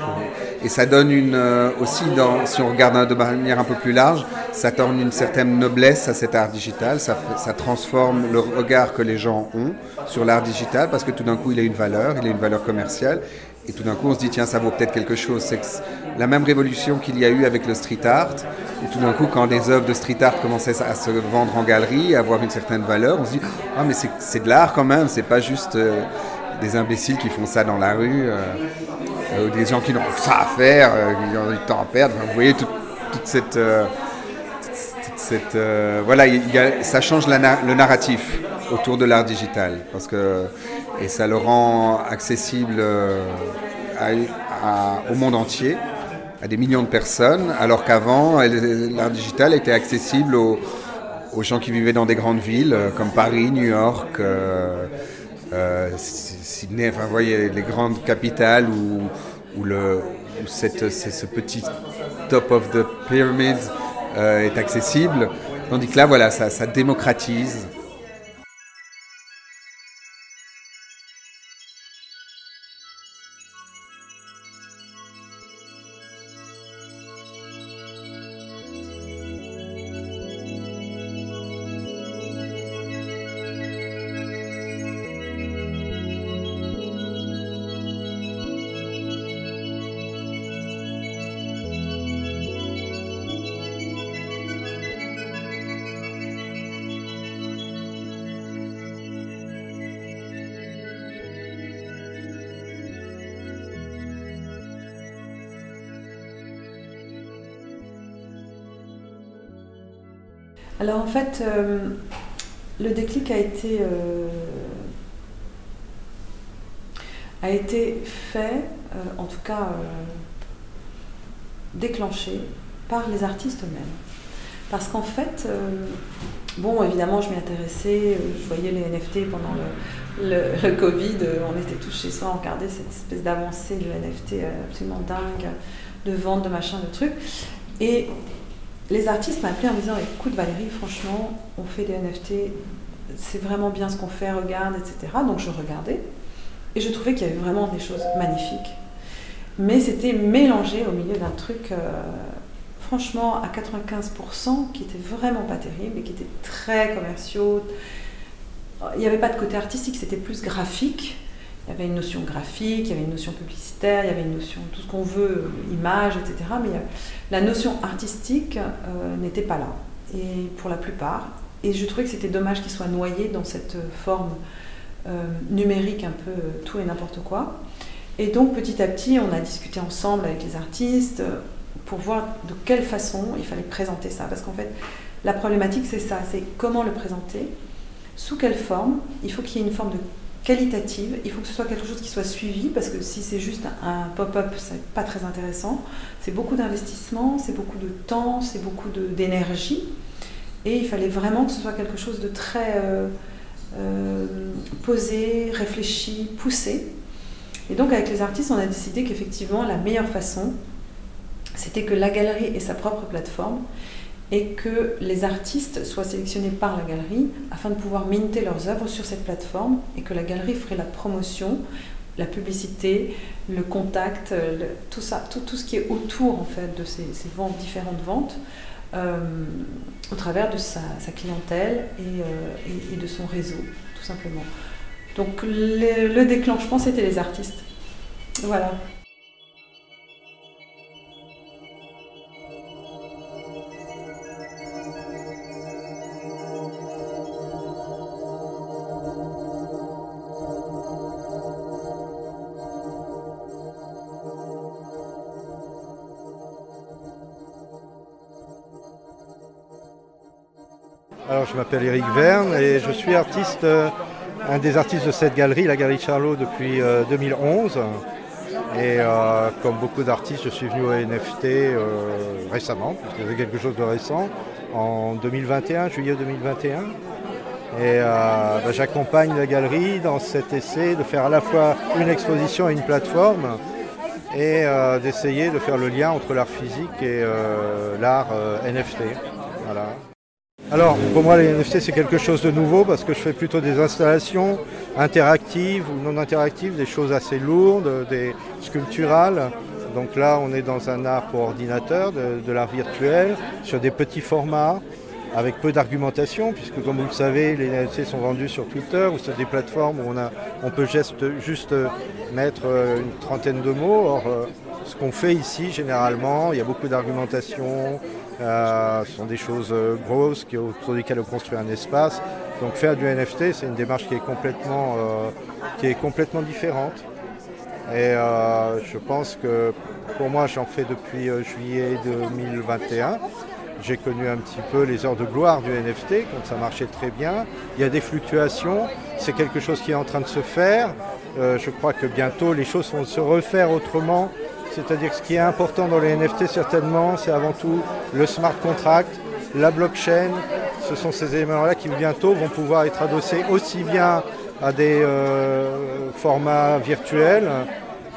Et ça donne une, euh, aussi, dans, si on regarde de manière un peu plus large, ça donne une certaine noblesse à cet art digital, ça, ça transforme le regard que les gens ont sur l'art digital, parce que tout d'un coup il a une valeur, il a une valeur commerciale, et tout d'un coup, on se dit, tiens, ça vaut peut-être quelque chose. C'est la même révolution qu'il y a eu avec le street art. Et tout d'un coup, quand des œuvres de street art commençaient à se vendre en galerie, à avoir une certaine valeur, on se dit, ah, mais c'est de l'art quand même. C'est pas juste euh, des imbéciles qui font ça dans la rue, euh, euh, ou des gens qui n'ont ça à faire, qui ont du temps à perdre. vous voyez toute, cette. cette voilà, ça change le narratif autour de l'art digital. Parce que et ça le rend accessible euh, au monde entier, à des millions de personnes, alors qu'avant, l'art digital était accessible aux, gens qui vivaient dans des grandes villes euh, comme Paris, New York, euh, Sydney, enfin, vous voyez, les grandes capitales où, le, cette, ce petit top of the pyramid est accessible. Tandis que là, voilà, ça, ça démocratise euh, le déclic a été, euh, a été fait, euh, en tout cas déclenché, par les artistes eux-mêmes. Parce qu'en fait, bon, évidemment, je m'y intéressais, je voyais les NFT pendant le, Covid, on était tous chez soi, on regardait cette espèce d'avancée de NFT absolument dingue, de vente, de machin, de trucs. Et les artistes m'ont appelé en me disant écoute Valérie, franchement, on fait des NFT, c'est vraiment bien ce qu'on fait, regarde, etc. Donc je regardais et je trouvais qu'il y avait vraiment des choses magnifiques. Mais c'était mélangé au milieu d'un truc, euh, franchement, à 95% qui était vraiment pas terrible et qui était très commerciaux. Il n'y avait pas de côté artistique, c'était plus graphique. Il y avait une notion graphique, il y avait une notion publicitaire, il y avait une notion, tout ce qu'on veut, image, etc. Mais la notion artistique euh, n'était pas là, et pour la plupart. Et je trouvais que c'était dommage qu'il soit noyé dans cette forme euh, numérique un peu euh, tout et n'importe quoi. Et donc petit à petit, on a discuté ensemble avec les artistes pour voir de quelle façon il fallait présenter ça. Parce qu'en fait, la problématique, c'est ça, c'est comment le présenter, sous quelle forme. Il faut qu'il y ait une forme de qualitative. Il faut que ce soit quelque chose qui soit suivi parce que si c'est juste un pop-up, c'est pas très intéressant. C'est beaucoup d'investissement, c'est beaucoup de temps, c'est beaucoup d'énergie. Et il fallait vraiment que ce soit quelque chose de très euh, euh, posé, réfléchi, poussé. Et donc avec les artistes, on a décidé qu'effectivement la meilleure façon, c'était que la galerie ait sa propre plateforme et que les artistes soient sélectionnés par la galerie afin de pouvoir minter leurs œuvres sur cette plateforme et que la galerie ferait la promotion, la publicité, le contact, tout ça, tout, tout, ce qui est autour en fait de ces, ventes, différentes ventes, euh, au travers de sa, clientèle euh, et, de son réseau, tout simplement. Donc le déclenchement, c'était les artistes. Voilà. Je m'appelle Eric Verne et je suis artiste, euh, un des artistes de cette galerie, la Galerie Charlot, depuis 2011. Euh, et euh, comme beaucoup d'artistes, je suis venu au NFT récemment, puisque c'est quelque chose de récent, en 2021, juillet 2021. Et bah, j'accompagne la galerie dans cet essai de faire à la fois une exposition et une plateforme et d'essayer de faire le lien entre l'art physique et l'art NFT. Alors pour moi les NFT c'est quelque chose de nouveau parce que je fais plutôt des installations interactives ou non interactives, des choses assez lourdes, des sculpturales. Donc là on est dans un art pour ordinateur, de, l'art virtuel, sur des petits formats avec peu d'argumentation, puisque comme vous le savez, les NFT sont vendus sur Twitter ou sur des plateformes où on, peut juste, juste mettre euh, une trentaine de mots. Or, euh, ce qu'on fait ici, généralement, il y a beaucoup d'argumentation, ce sont des choses euh, grosses qui, autour desquelles on construit un espace. Donc faire du NFT, c'est une démarche qui est complètement, euh, qui est complètement différente. Et je pense que pour moi, j'en fais depuis juillet 2021. J'ai connu un petit peu les heures de gloire du NFT quand ça marchait très bien. Il y a des fluctuations, c'est quelque chose qui est en train de se faire. je crois que bientôt les choses vont se refaire autrement c'est-à-dire que ce qui est important dans les NFT certainement, c'est avant tout le smart contract, la blockchain. Ce sont ces éléments-là qui bientôt vont pouvoir être adossés aussi bien à des euh, formats virtuels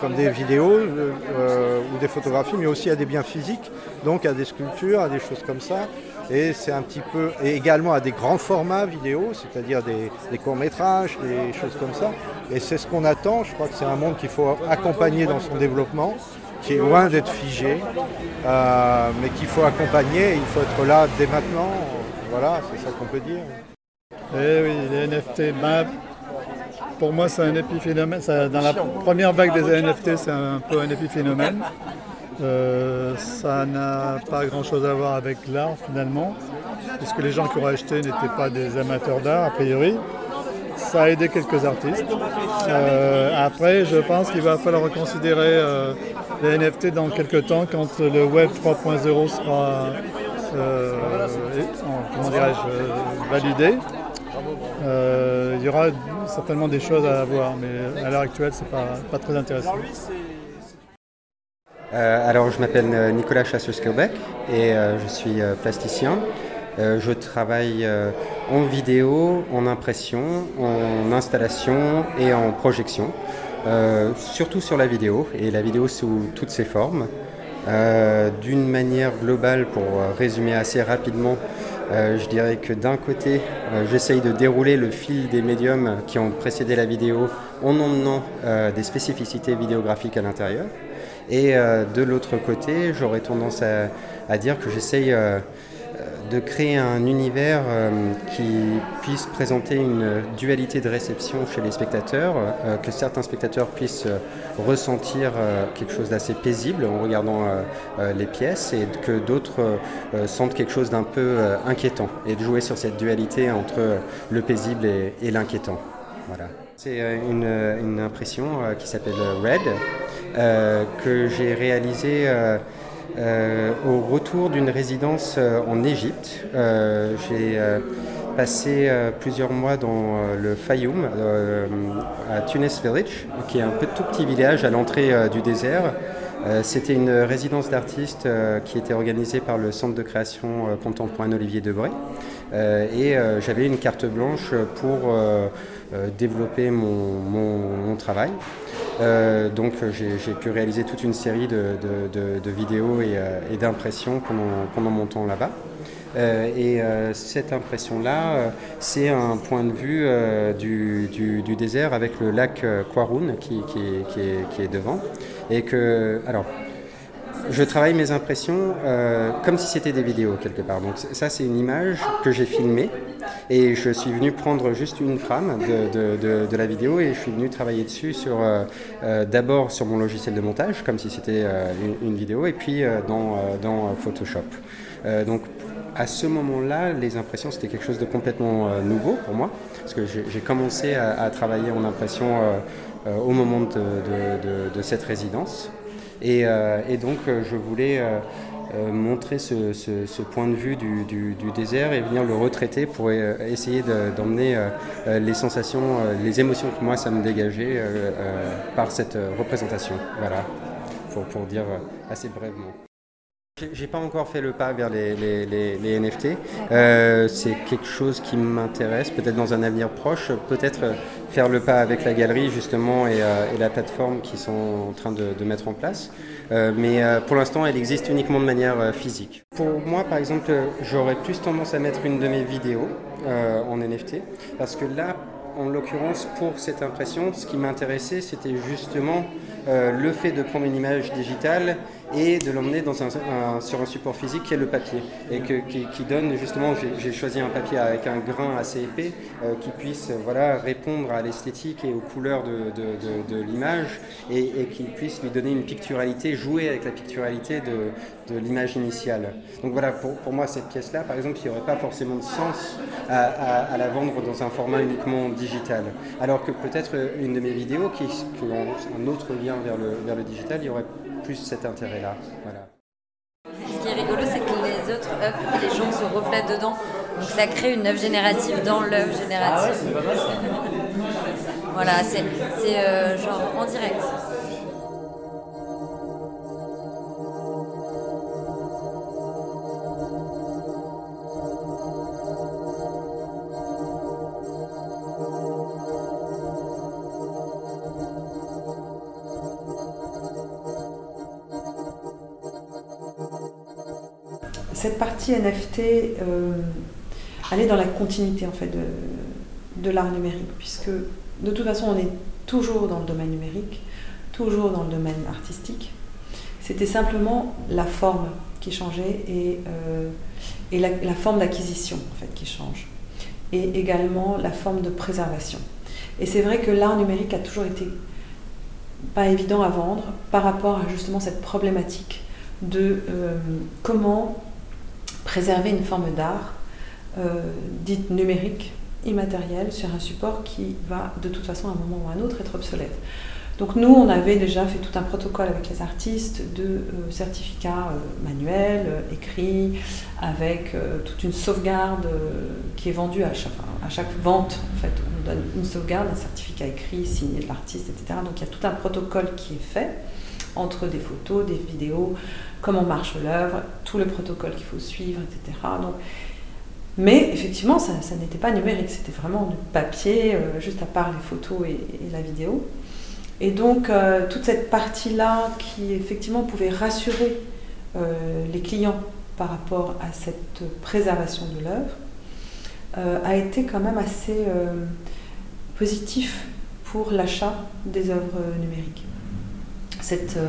comme des vidéos euh, ou des photographies, mais aussi à des biens physiques, donc à des sculptures, à des choses comme ça. Et c'est un petit peu, et également à des grands formats vidéo, c'est-à-dire des courts-métrages, des choses comme ça. Et c'est ce qu'on attend. Je crois que c'est un monde qu'il faut accompagner dans son développement qui est loin d'être figé, euh, mais qu'il faut accompagner, il faut être là dès maintenant. Voilà, c'est ça qu'on peut dire. Eh oui, les NFT, ben, pour moi c'est un épiphénomène. dans la première vague des NFT, c'est un peu un épiphénomène. Euh, ça n'a pas grand chose à voir avec l'art finalement, puisque les gens qui auraient acheté n'étaient pas des amateurs d'art a priori ça a aidé quelques artistes. Euh, après, je pense qu'il va falloir reconsidérer euh, les NFT dans quelques temps quand le Web 3.0 sera euh, validé. il y aura certainement des choses à avoir, mais à l'heure actuelle, c'est pas, pas très intéressant. alors, je m'appelle Nicolas Chasseux-Skaubeck et je suis plasticien. Euh, je travaille euh, en vidéo, en impression, en installation et en projection, euh, surtout sur la vidéo, et la vidéo sous toutes ses formes. D'une manière globale, pour résumer assez rapidement, je dirais que d'un côté, j'essaye de dérouler le fil des médiums qui ont précédé la vidéo en emmenant des spécificités vidéographiques à l'intérieur. Et de l'autre côté, j'aurais tendance à, à, dire que j'essaye de créer un univers euh, qui puisse présenter une dualité de réception chez les spectateurs, euh, que certains spectateurs puissent euh, ressentir quelque chose d'assez paisible en regardant les pièces et que d'autres sentent quelque chose d'un peu inquiétant et de jouer sur cette dualité entre le paisible et, l'inquiétant. Voilà. C'est une, impression qui s'appelle Red, que j'ai réalisée euh, au retour d'une résidence euh, en Égypte, euh, j'ai passé plusieurs mois dans le Fayoum, à Tunis Village, qui est un tout petit village à l'entrée du désert. C'était une résidence d'artistes qui était organisée par le Centre de création contemporaine Olivier Debray. et j'avais une carte blanche pour développer mon travail. Euh, donc j'ai pu réaliser toute une série de, vidéos euh, et, d'impressions pendant, mon temps là-bas. Euh, et cette impression-là, c'est un point de vue du, désert avec le lac Quaroun qui, qui, est, devant. Et que, alors, je travaille mes impressions comme si c'était des vidéos quelque part. Donc ça, c'est une image que j'ai filmée et je suis venu prendre juste une frame de, la vidéo et je suis venu travailler dessus sur euh, euh, d'abord sur mon logiciel de montage, comme si c'était euh, une, vidéo, et puis dans, Photoshop. donc à ce moment-là, les impressions, c'était quelque chose de complètement nouveau pour moi, parce que j'ai commencé à, travailler en impression au moment de, cette résidence. Et, et donc, je voulais euh, montrer ce, point de vue du, désert et venir le retraiter pour euh, essayer d'emmener euh, les sensations, les émotions que moi ça me dégageait par cette représentation. Voilà, pour, pour dire assez brièvement. J'ai pas encore fait le pas vers les, les, NFT. Euh, c'est quelque chose qui m'intéresse, peut-être dans un avenir proche, peut-être faire le pas avec la galerie justement et, euh, la plateforme qui sont en train de, mettre en place. Euh, mais pour l'instant, elle existe uniquement de manière physique. Pour moi, par exemple, j'aurais plus tendance à mettre une de mes vidéos en NFT, parce que là, en l'occurrence, pour cette impression, ce qui m'intéressait, c'était justement le fait de prendre une image digitale et de l'emmener sur un support physique qui est le papier et qui, donne justement, j'ai choisi un papier avec un grain assez épais euh, qui puisse voilà, répondre à l'esthétique et aux couleurs de, l'image et, qui puisse lui donner une picturalité, jouer avec la picturalité de, l'image initiale. Donc voilà, pour, moi cette pièce-là, par exemple, il n'y aurait pas forcément de sens à, la vendre dans un format uniquement digital. Alors que peut-être une de mes vidéos qui, qui ont un autre lien vers le digital, il y aurait plus cet intérêt-là. Voilà. Ce qui est rigolo, c'est que les autres œuvres, les gens se reflètent dedans. Donc ça crée une œuvre générative dans l'œuvre générative. Ah ouais, c'est voilà, c'est euh, genre en direct. Cette partie NFT, euh, elle est dans la continuité en fait de, l'art numérique, puisque de toute façon on est toujours dans le domaine numérique, toujours dans le domaine artistique. C'était simplement la forme qui changeait et, euh, et la, forme d'acquisition en fait qui change, et également la forme de préservation. Et c'est vrai que l'art numérique a toujours été pas évident à vendre par rapport à justement cette problématique de euh, comment préserver une forme d'art euh, dite numérique, immatérielle, sur un support qui va de toute façon à un moment ou à un autre être obsolète. Donc nous, on avait déjà fait tout un protocole avec les artistes de euh, certificats euh, manuels, écrits, avec toute une sauvegarde qui est vendue à chaque, à chaque vente. En fait, on donne une sauvegarde, un certificat écrit, signé de l'artiste, etc. Donc il y a tout un protocole qui est fait entre des photos, des vidéos, comment marche l'œuvre, tout le protocole qu'il faut suivre, etc. Mais effectivement, ça, n'était pas numérique, c'était vraiment du papier, euh, juste à part les photos et, la vidéo. Et donc, euh, toute cette partie-là qui effectivement pouvait rassurer euh, les clients par rapport à cette préservation de l'œuvre, a été quand même assez positif pour l'achat des œuvres numériques. Cette,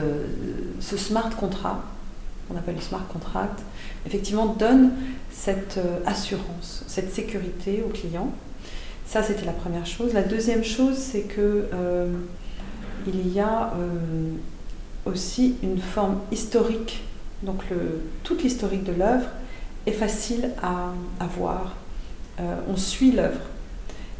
ce smart contract, qu'on appelle le smart contract, effectivement donne cette euh, assurance, cette sécurité au client. Ça, c'était la première chose. La deuxième chose, c'est que euh, il y a euh, aussi une forme historique. Donc, toute l'historique de l'œuvre est facile à, à voir. on suit l'œuvre.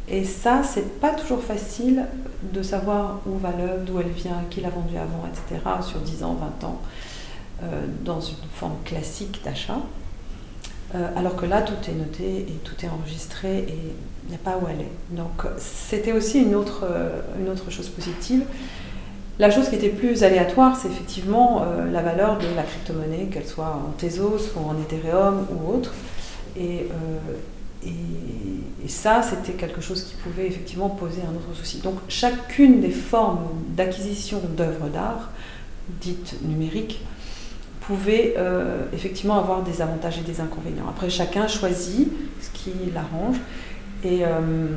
Et ça, c'est pas toujours facile de savoir où va l'œuvre, d'où elle vient, qui l'a vendue avant, etc., sur 10 ans, 20 ans. Euh, dans une forme classique d'achat. Euh, alors que là, tout est noté et tout est enregistré et il n'y a pas où aller. Donc c'était aussi une autre, euh, une autre chose positive. La chose qui était plus aléatoire, c'est effectivement la valeur de la crypto-monnaie, qu'elle soit en Tezos ou en Ethereum ou autre. Et, ça, c'était quelque chose qui pouvait effectivement poser un autre souci. Donc chacune des formes d'acquisition d'œuvres d'art, dites numériques, pouvait euh, effectivement avoir des avantages et des inconvénients. Après, chacun choisit ce qui l'arrange. Et, euh,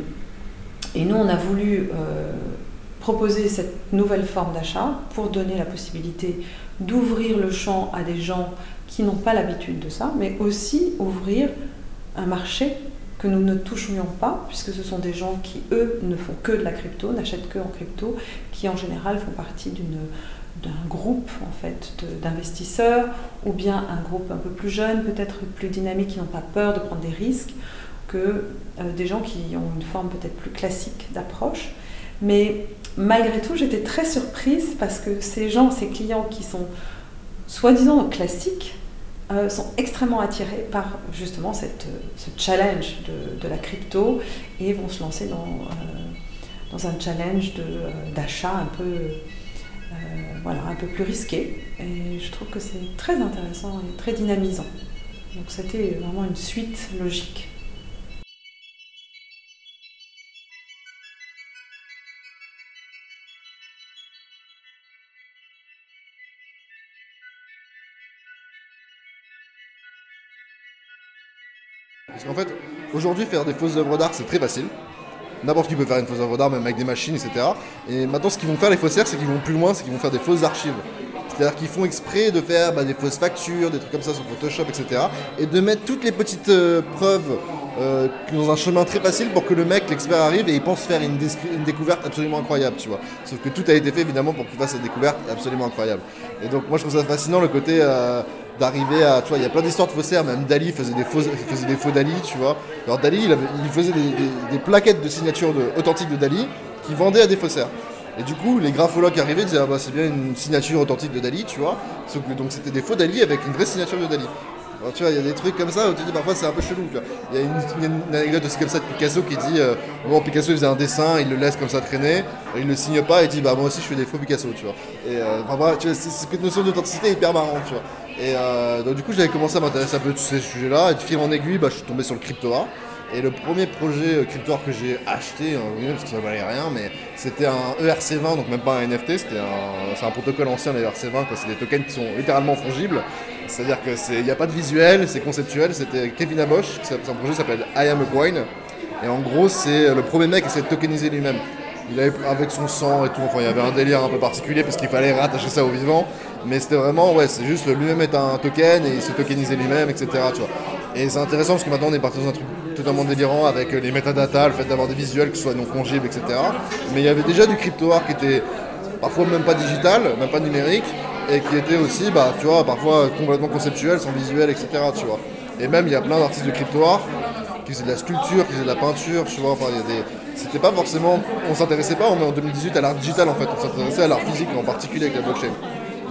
et, nous, on a voulu euh, proposer cette nouvelle forme d'achat pour donner la possibilité d'ouvrir le champ à des gens qui n'ont pas l'habitude de ça, mais aussi ouvrir un marché que nous ne touchions pas, puisque ce sont des gens qui, eux, ne font que de la crypto, n'achètent que en crypto, qui en général font partie d'une d'un groupe en fait d'investisseurs ou bien un groupe un peu plus jeune, peut-être plus dynamique, qui n'ont pas peur de prendre des risques que euh, des gens qui ont une forme peut-être plus classique d'approche. Mais malgré tout, j'étais très surprise parce que ces gens, ces clients qui sont soi-disant classiques, euh, sont extrêmement attirés par justement cette, ce challenge de, la crypto et vont se lancer dans, euh, dans un challenge d'achat un peu voilà, un peu plus risqué. Et je trouve que c'est très intéressant et très dynamisant. Donc c'était vraiment une suite logique. Parce qu'en fait, aujourd'hui, faire des fausses œuvres d'art, c'est très facile. N'importe qui peut faire une fausse œuvre d'art, même avec des machines, etc. Et maintenant, ce qu'ils vont faire, les faussaires, c'est qu'ils vont plus loin, c'est qu'ils vont faire des fausses archives. C'est-à-dire qu'ils font exprès de faire bah, des fausses factures, des trucs comme ça sur Photoshop, etc. Et de mettre toutes les petites euh, preuves euh, dans un chemin très facile pour que le mec, l'expert, arrive et il pense faire une, découverte absolument incroyable, tu vois. Sauf que tout a été fait évidemment pour qu'il fasse cette découverte absolument incroyable. Et donc moi je trouve ça fascinant le côté euh, d'arriver à. Tu vois, il y a plein d'histoires de faussaires, même Dali faisait des faux, faisait des faux Dali, tu vois. Alors Dali, il, faisait des, plaquettes de signature de, authentiques de Dali qui vendait à des faussaires. Et du coup, les graphologues arrivaient et disaient ah bah, c'est bien une signature authentique de Dali, tu vois. Donc c'était des faux Dali avec une vraie signature de Dali. Alors, tu vois, il y a des trucs comme ça où tu dis parfois c'est un peu chelou. Il y, a une, anecdote aussi comme ça de Picasso qui dit euh, bon, Picasso faisait un dessin, il le laisse comme ça traîner, il le signe pas et dit bah moi aussi je fais des faux Picasso, tu vois. Et euh, enfin, tu vois, cette notion d'authenticité hyper marrante, tu vois. Et euh, donc du coup j'avais commencé à m'intéresser un peu à tous ces sujets-là et de fil en aiguille bah, je suis tombé sur le crypto. Et le premier projet euh, crypto que j'ai acheté, euh, parce que ça valait rien, mais c'était un ERC20, donc même pas un NFT, c'était un, c'est un protocole ancien, les ERC20, c'est des tokens qui sont littéralement fongibles. C'est-à-dire qu'il n'y a pas de visuel, c'est conceptuel. C'était Kevin Abosch, son projet s'appelle I Am a Coin. Et en gros, c'est le premier mec qui essaie de tokeniser lui-même. Il avait, avec son sang et tout, enfin il y avait un délire un peu particulier parce qu'il fallait rattacher ça au vivant. Mais c'était vraiment, ouais, c'est juste lui-même est un token et il se tokenisait lui-même, etc. Et c'est intéressant parce que maintenant on est parti dans un truc totalement délirant avec les metadata, le fait d'avoir des visuels qui soient non fongibles, etc. Mais il y avait déjà du crypto art qui était parfois même pas digital, même pas numérique, et qui était aussi, bah, tu vois, parfois complètement conceptuel, sans visuel, etc. Tu vois. Et même il y a plein d'artistes de crypto art qui faisaient de la sculpture, qui faisaient de la peinture, tu vois. Enfin, il y a des c'était pas forcément. On s'intéressait pas en 2018 à l'art digital en fait, on s'intéressait à l'art physique en particulier avec la blockchain.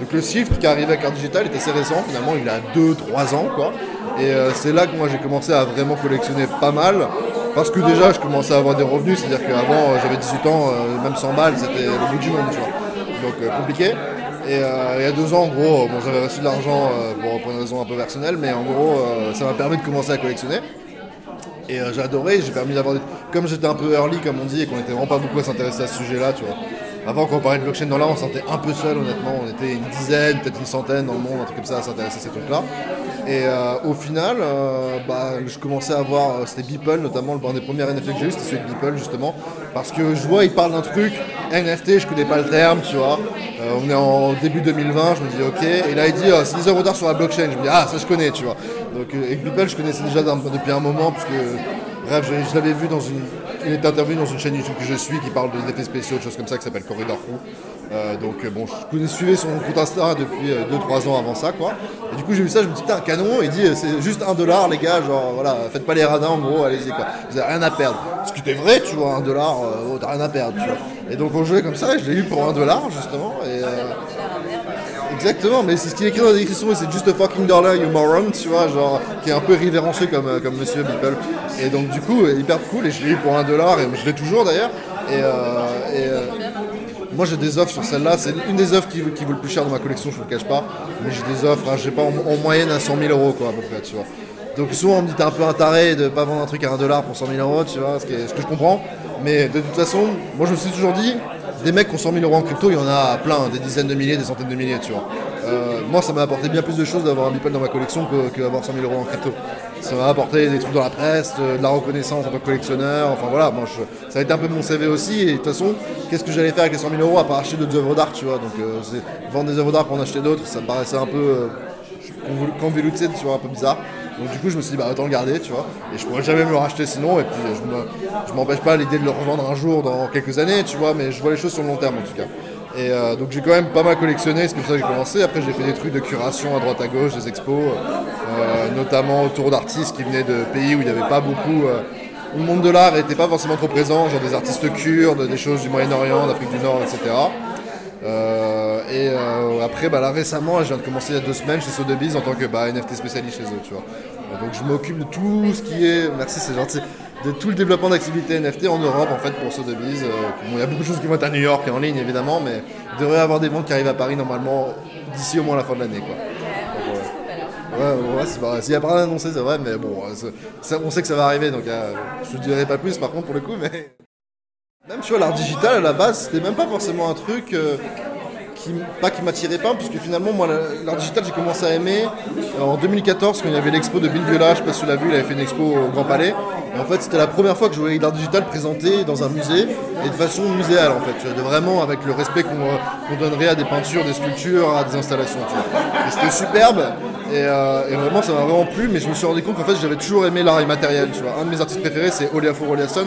Donc le shift qui arrivait avec l'art digital est assez récent, finalement il a 2-3 ans quoi. Et euh, c'est là que moi j'ai commencé à vraiment collectionner pas mal. Parce que déjà je commençais à avoir des revenus, c'est-à-dire qu'avant euh, j'avais 18 ans, euh, même 100 balles c'était le bout du monde, tu vois. Donc compliqué. Et il y a deux ans, en gros, j'avais reçu de l'argent pour une raison un peu personnelle, mais en gros, ça m'a permis de commencer à collectionner. Et j'ai adoré, j'ai permis d'avoir des... Comme j'étais un peu early, comme on dit, et qu'on était vraiment pas beaucoup à s'intéresser à ce sujet-là, tu vois. Avant, quand on parlait de blockchain dans l'art, on se sentait un peu seul, honnêtement. On était une dizaine, peut-être une centaine dans le monde, un truc comme ça, à s'intéresser à ces trucs-là. Et euh, au final, euh, bah, je commençais à voir, euh, c'était Beeple notamment, le des premières NFT que j'ai eu, c'était celui de Beeple justement. Parce que je vois, il parle d'un truc, NFT, je connais pas le terme, tu vois. on est en début 2020, je me dis ok. Et là, il dit, c'est des œuvres d'art sur la blockchain. Je me dis, ah, ça je connais, tu vois. Donc, avec Beeple, je connaissais déjà depuis un moment, parce que, bref, je l'avais vu dans une il est intervenu dans une chaîne YouTube que je suis qui parle d'effets spéciaux, de choses comme ça, qui s'appelle Corridor Crew. Euh, donc euh, bon, je suivais son compte Insta depuis 2-3 euh, ans avant ça, quoi. Et du coup, j'ai vu ça, je me dis, putain, canon, il dit, c'est juste un dollar, les gars, genre, voilà, faites pas les radins, en gros, allez-y, quoi. Vous avez rien à perdre. Ce qui était vrai, tu vois, un dollar, t'as rien à perdre, tu vois. Et donc, on jouait comme ça, et je l'ai eu pour un dollar, justement, et. Exactement, mais c'est ce qui est écrit dans la description, c'est juste a fucking dollar, you moron, tu vois, genre, qui est un peu révérencé comme, euh, comme Monsieur Beeple. Et donc, du coup, hyper cool, et je l'ai eu pour un dollar, et je l'ai toujours d'ailleurs. Et, euh, euh, moi, j'ai des offres sur celle-là, c'est une des offres qui, vaut le plus cher dans ma collection, je ne le cache pas. Mais j'ai des offres, hein, j'ai pas en, moyenne à 100 000 euros, quoi, à peu près, tu vois. Donc, souvent, on me dit, t'es un peu un taré de pas vendre un truc à un dollar pour 100 000 euros, tu vois, ce que je comprends. Mais de toute façon, moi, je me suis toujours dit, des mecs qui ont 100 000 euros en crypto, il y en a plein, des dizaines de milliers, des centaines de milliers, tu vois. Euh, moi, ça m'a apporté bien plus de choses d'avoir un Beeple dans ma collection qu'avoir 100 000 euros en crypto. Ça m'a apporté des trucs dans la presse, de, la reconnaissance en tant que collectionneur, enfin voilà, moi, ça a été un peu mon CV aussi, et de toute façon, qu'est-ce que j'allais faire avec les 100 000 euros à part acheter d'autres œuvres d'art, tu vois? Donc, euh, vendre des œuvres d'art pour en acheter d'autres, ça me paraissait un peu euh, tu un peu bizarre. Donc du coup je me suis dit bah autant le garder tu vois et je pourrais jamais me le racheter sinon et puis je m'empêche pas l'idée de le revendre un jour dans quelques années tu vois mais je vois les choses sur le long terme en tout cas. Et euh, donc j'ai quand même pas mal collectionné, c'est comme ça que j'ai commencé. Après j'ai fait des trucs de curation à droite à gauche, des expos, euh, notamment autour d'artistes qui venaient de pays où il n'y avait pas beaucoup. Euh, où le monde de l'art n'était pas forcément trop présent, genre des artistes kurdes, des choses du Moyen-Orient, d'Afrique du Nord, etc. et après, bah, là récemment, je viens de commencer il y a deux semaines chez Sotheby's en tant que bah, NFT spécialiste chez eux, tu vois. donc je m'occupe de tout ce qui est. Merci, c'est gentil de tout le développement d'activités NFT en Europe en fait pour Sotheby's. Euh, bon, il y a beaucoup de choses qui vont être à New York et en ligne évidemment, mais il devrait y avoir des ventes qui arrivent à Paris normalement d'ici au moins la fin de l'année. quoi. Ouais, ouais, c'est pas S'il n'y a pas rien annoncé, c'est vrai, mais bon, on sait que ça va arriver, donc euh, je ne dirai pas plus par contre pour le coup, mais. Même tu vois, l'art digital à la base, c'était même pas forcément un truc. Euh, pas qui m'attirait pas, puisque finalement, moi, l'art digital, j'ai commencé à aimer en 2014, quand il y avait l'expo de Bill Viola, je sais pas si tu vu, il avait fait une expo au Grand Palais. En fait, c'était la première fois que je voyais l'art digital présenté dans un musée, et de façon muséale, en fait. De vraiment avec le respect qu'on donnerait à des peintures, des sculptures, à des installations. C'était superbe, euh, et, vraiment, ça m'a vraiment plu, mais je me suis rendu compte qu'en fait, j'avais toujours aimé l'art immatériel. Tu vois. Un de mes artistes préférés, c'est Oliafo Oliasson,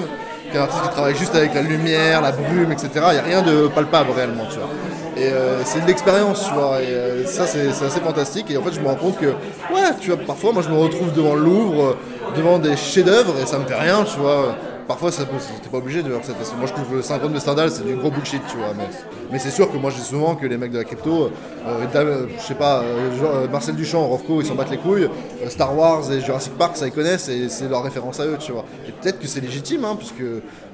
qui est un artiste qui travaille juste avec la lumière, la brume, etc. Il n'y a rien de palpable réellement, tu vois. Et euh, c'est de l'expérience, tu vois. Et euh, ça, c'est assez fantastique. Et en fait, je me rends compte que, ouais, tu vois, parfois, moi, je me retrouve devant le Louvre, devant des chefs-d'œuvre, et ça me fait rien, tu vois parfois t'es pas obligé de voir cette Moi je trouve que le syndrome de Stendhal c'est du gros bullshit, tu vois. Mais, c'est sûr que moi je dis souvent que les mecs de la crypto, euh, je sais pas, Marcel Duchamp, Rofco, ils s'en battent les couilles. Star Wars et Jurassic Park, ça ils connaissent et c'est leur référence à eux, tu vois. Et peut-être que c'est légitime, hein, puisque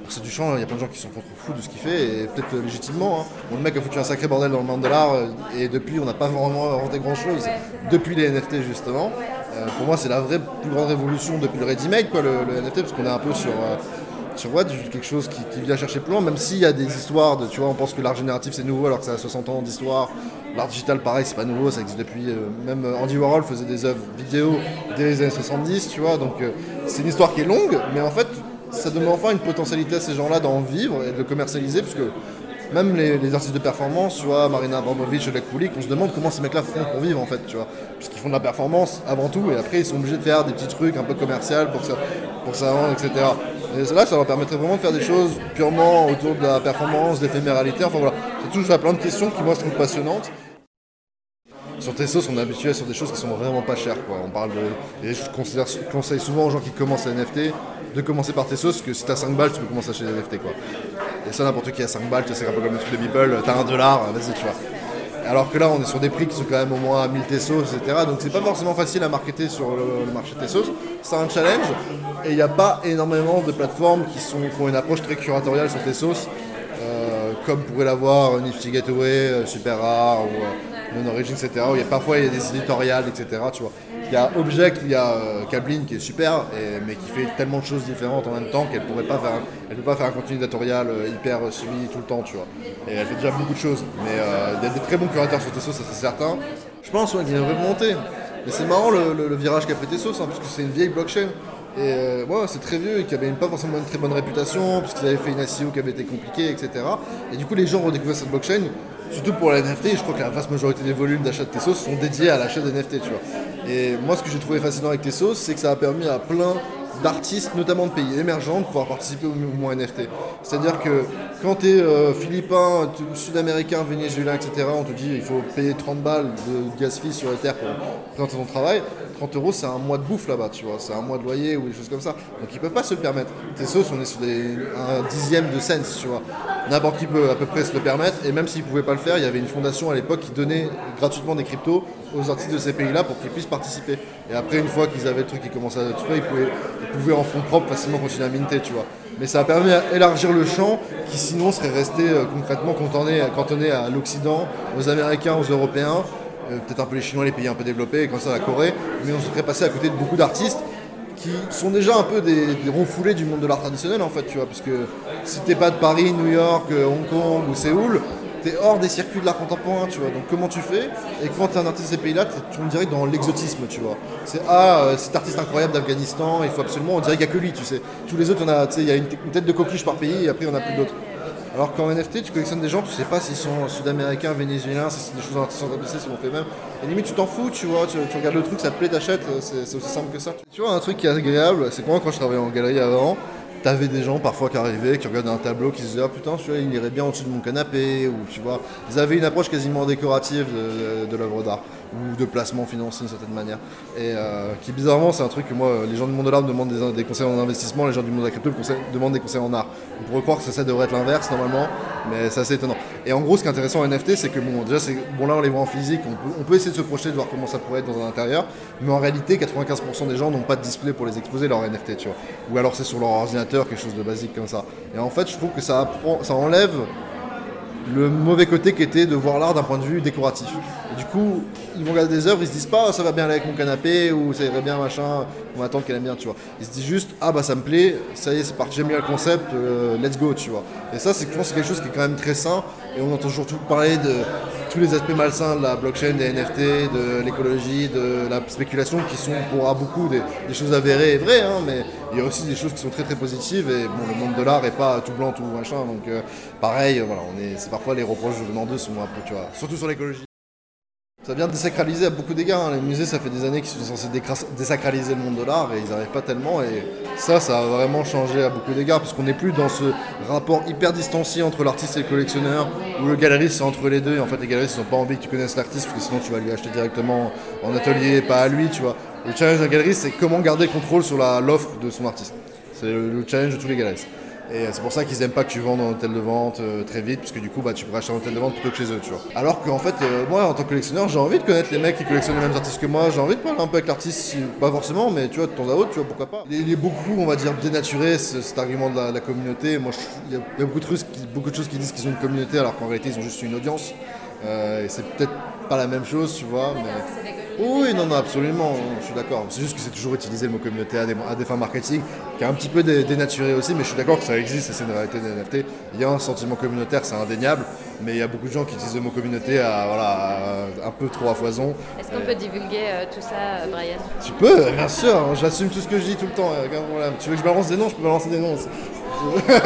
c'est du champ, il y a plein de gens qui sont contre fous de ce qu'il fait, et peut-être euh, légitimement. Hein. le mec a foutu un sacré bordel dans le monde de l'art, euh, et depuis, on n'a pas vraiment inventé grand-chose. Depuis les NFT, justement. Euh, pour moi, c'est la vraie plus grande révolution depuis le ready-made, quoi, le, NFT, parce qu'on est un peu sur, sur what, quelque chose qui, vient chercher plus loin, même s'il y a des histoires de, tu vois, on pense que l'art génératif c'est nouveau alors que ça a 60 ans d'histoire. L'art digital, pareil, c'est pas nouveau, ça existe depuis. même Andy Warhol faisait des œuvres vidéo dès les années 70, tu vois, donc c'est une histoire qui est longue, mais en fait, ça donne enfin une potentialité à ces gens-là d'en vivre et de le commercialiser, parce que même les, artistes de performance, tu vois, Marina Abramovic, Oleg Kulik, on se demande comment ces mecs-là font pour vivre en fait, tu vois. Puisqu'ils font de la performance avant tout, et après ils sont obligés de faire des petits trucs un peu commerciaux pour que ça, pour ça rende, etc. Et là, ça leur permettrait vraiment de faire des choses purement autour de la performance, d'éphéméralité, enfin voilà. C'est toujours plein de questions qui moi je trouve passionnantes. Sur Tessos, on est habitué sur des choses qui sont vraiment pas chères. Quoi. On parle de. Et je, conseille souvent aux gens qui commencent à NFT de commencer par Tessos, que si t'as 5 balles, tu peux commencer à acheter des NFT. Quoi. Et ça, n'importe qui a 5 balles, c'est un peu comme le truc de Beeple, t'as 1 dollar, vas-y, tu vois. Alors que là, on est sur des prix qui sont quand même au moins à 1000 Tessos, etc. Donc c'est pas forcément facile à marketer sur le, marché Tessos. C'est un challenge, et il n'y a pas énormément de plateformes qui, sont, ont une approche très curatoriale sur Tessos, euh, comme pourrait l'avoir Nifty Gateway, euh, Super Rare ou. Euh, non-origin, etc. Où il y a, parfois il y a des éditoriales, etc. Tu vois. Il y a Object, il y a euh, qui est super, mais qui fait tellement de choses différentes en même temps qu'elle pourrait pas faire, elle peut pas faire un contenu éditorial euh, hyper suivi tout le temps, tu vois. Et elle fait déjà beaucoup de choses. Mais euh, il y a des très bons curateurs sur Tessos, ça c'est certain. Je pense qu'il y a une vraie montée. Mais c'est marrant le, virage qu'a pris Tessos, hein, parce que c'est une vieille blockchain. Et euh, c'est très vieux et qui avait pas forcément une très bonne réputation, puisqu'ils avaient fait une ICO qui avait été compliquée, etc. Et du coup, les gens ont découvert cette blockchain surtout pour la NFT, je crois que la vaste majorité des volumes d'achat de Tessos sont dédiés à l'achat de NFT, tu vois. Et moi, ce que j'ai trouvé fascinant avec Tessos, c'est que ça a permis à plein d'artistes, notamment de pays émergents, de pouvoir participer au mouvement NFT. C'est-à-dire que quand tu es euh, philippin, sud-américain, vénézuélien, etc., on te dit il faut payer 30 balles de gaz fils sur Ether pour présenter ton travail. 30 euros, c'est un mois de bouffe là-bas, tu vois, c'est un mois de loyer ou des choses comme ça. Donc ils peuvent pas se le permettre. Tes sauces, on est sur un dixième de cents, tu vois. N'importe qui peut à peu près se le permettre. Et même s'ils pouvaient pas le faire, il y avait une fondation à l'époque qui donnait gratuitement des cryptos aux artistes de ces pays-là pour qu'ils puissent participer. Et après, une fois qu'ils avaient le truc qui commençait à ils pouvaient, ils pouvaient en fonds propres facilement continuer à minter, tu vois. Mais ça a permis d'élargir le champ qui sinon serait resté euh, concrètement cantonné, à l'Occident, aux Américains, aux Européens peut-être un peu les Chinois, les pays un peu développés, comme ça la Corée, mais on serait passé à côté de beaucoup d'artistes qui sont déjà un peu des, des foulés du monde de l'art traditionnel en fait, tu vois, parce que si t'es pas de Paris, New York, euh, Hong Kong ou Séoul, t'es hors des circuits de l'art contemporain, tu vois. Donc comment tu fais? Et quand t'es un artiste de ces pays-là, tu dirais dans l'exotisme, tu vois. C'est ah, euh, cet artiste incroyable d'Afghanistan, il faut absolument, on dirait qu'il n'y a que lui, tu sais. Tous les autres, il y a une, tête de coquille par pays, et après on a plus d'autres. Alors qu'en NFT, tu collectionnes des gens, tu sais pas s'ils sont sud-américains, vénézuéliens, si c'est des choses en artisan tapissier, si on fait même. Et limite, tu t'en fous, tu vois, tu, regardes le truc, ça te plaît, t'achètes, c'est aussi simple que ça. Tu vois, un truc qui est agréable, c'est que moi, quand je travaillais en galerie avant, T'avais des gens parfois qui arrivaient, qui regardaient un tableau, qui se disaient Ah putain, celui-là il irait bien au-dessus de mon canapé, ou tu vois. Ils avaient une approche quasiment décorative de, l'œuvre d'art, ou de placement financier d'une certaine manière. Et euh, qui bizarrement, c'est un truc que moi, les gens du monde de l'art me demandent des, conseils en investissement, les gens du monde de la crypto me demandent des conseils en art. On pourrait croire que ça, devrait être l'inverse normalement, mais c'est assez étonnant. Et en gros, ce qui est intéressant en NFT, c'est que bon, déjà, c'est bon là, on les voit en physique, on peut, essayer de se projeter, de voir comment ça pourrait être dans un intérieur, mais en réalité, 95% des gens n'ont pas de display pour les exposer leur NFT, tu vois. Ou alors c'est sur leur ordinateur, quelque chose de basique comme ça. Et en fait, je trouve que ça, ça enlève le mauvais côté qui était de voir l'art d'un point de vue décoratif. Du coup, ils vont regarder des œuvres, ils se disent pas ah, ça va bien avec mon canapé ou ça irait bien machin, on attend qu'elle aime bien, tu vois. Ils se disent juste ah bah ça me plaît, ça y est, c'est parti, j'aime bien le concept, euh, let's go, tu vois. Et ça, c'est, quelque chose qui est quand même très sain et on entend toujours parler de tous les aspects malsains de la blockchain, des NFT, de l'écologie, de la spéculation qui sont pour beaucoup des, choses avérées et vraies, hein, mais il y a aussi des choses qui sont très très positives et bon, le monde de l'art est pas tout blanc, tout machin, donc euh, pareil, voilà, on est, c'est parfois les reproches venant d'eux sont un peu, tu vois, surtout sur l'écologie. Ça vient désacraliser à beaucoup d'égards. hein. Les musées, ça fait des années qu'ils sont censés désacraliser le monde de l'art et ils n'arrivent pas tellement. Et ça, ça a vraiment changé à beaucoup d'égards parce qu'on n'est plus dans ce rapport hyper distancié entre l'artiste et le collectionneur où le galeriste c'est entre les deux. Et en fait, les galeristes n'ont pas envie que tu connaisses l'artiste parce que sinon tu vas lui acheter directement en atelier, pas à lui, tu vois. Le challenge d'un galeriste, c'est comment garder le contrôle sur l'offre de son artiste. C'est le challenge de tous les galeristes. Et c'est pour ça qu'ils aiment pas que tu vendes en hôtel de vente euh, très vite, parce que du coup, bah, tu pourrais acheter un hôtel de vente plutôt que chez eux, tu vois. Alors qu'en fait, euh, moi, en tant que collectionneur, j'ai envie de connaître les mecs qui collectionnent les mêmes artistes que moi, j'ai envie de parler un peu avec l'artiste, pas forcément, mais tu vois, de temps à autre, tu vois, pourquoi pas. Il est beaucoup, on va dire, dénaturé, ce- cet argument de la, la communauté. Moi, je- il y, a- il y a beaucoup de, trucs qui, beaucoup de choses qui disent qu'ils ont une communauté, alors qu'en réalité, ils ont juste une audience. Euh, et c'est peut-être pas la même chose, tu vois, mais... Oui, non, non, absolument, je suis d'accord. C'est juste que c'est toujours utilisé le mot communauté à des, à des fins marketing, qui est un petit peu dé- dénaturé aussi, mais je suis d'accord que ça existe et c'est une réalité des NFT. Il y a un sentiment communautaire, c'est indéniable, mais il y a beaucoup de gens qui utilisent le mot communauté à, voilà, à- un peu trop à foison. Est-ce qu'on peut divulguer euh, tout ça, euh, Brian? Tu peux, bien sûr, hein, j'assume tout ce que je dis tout le temps, problème. Tu veux que je balance des noms, je peux balancer des noms aussi.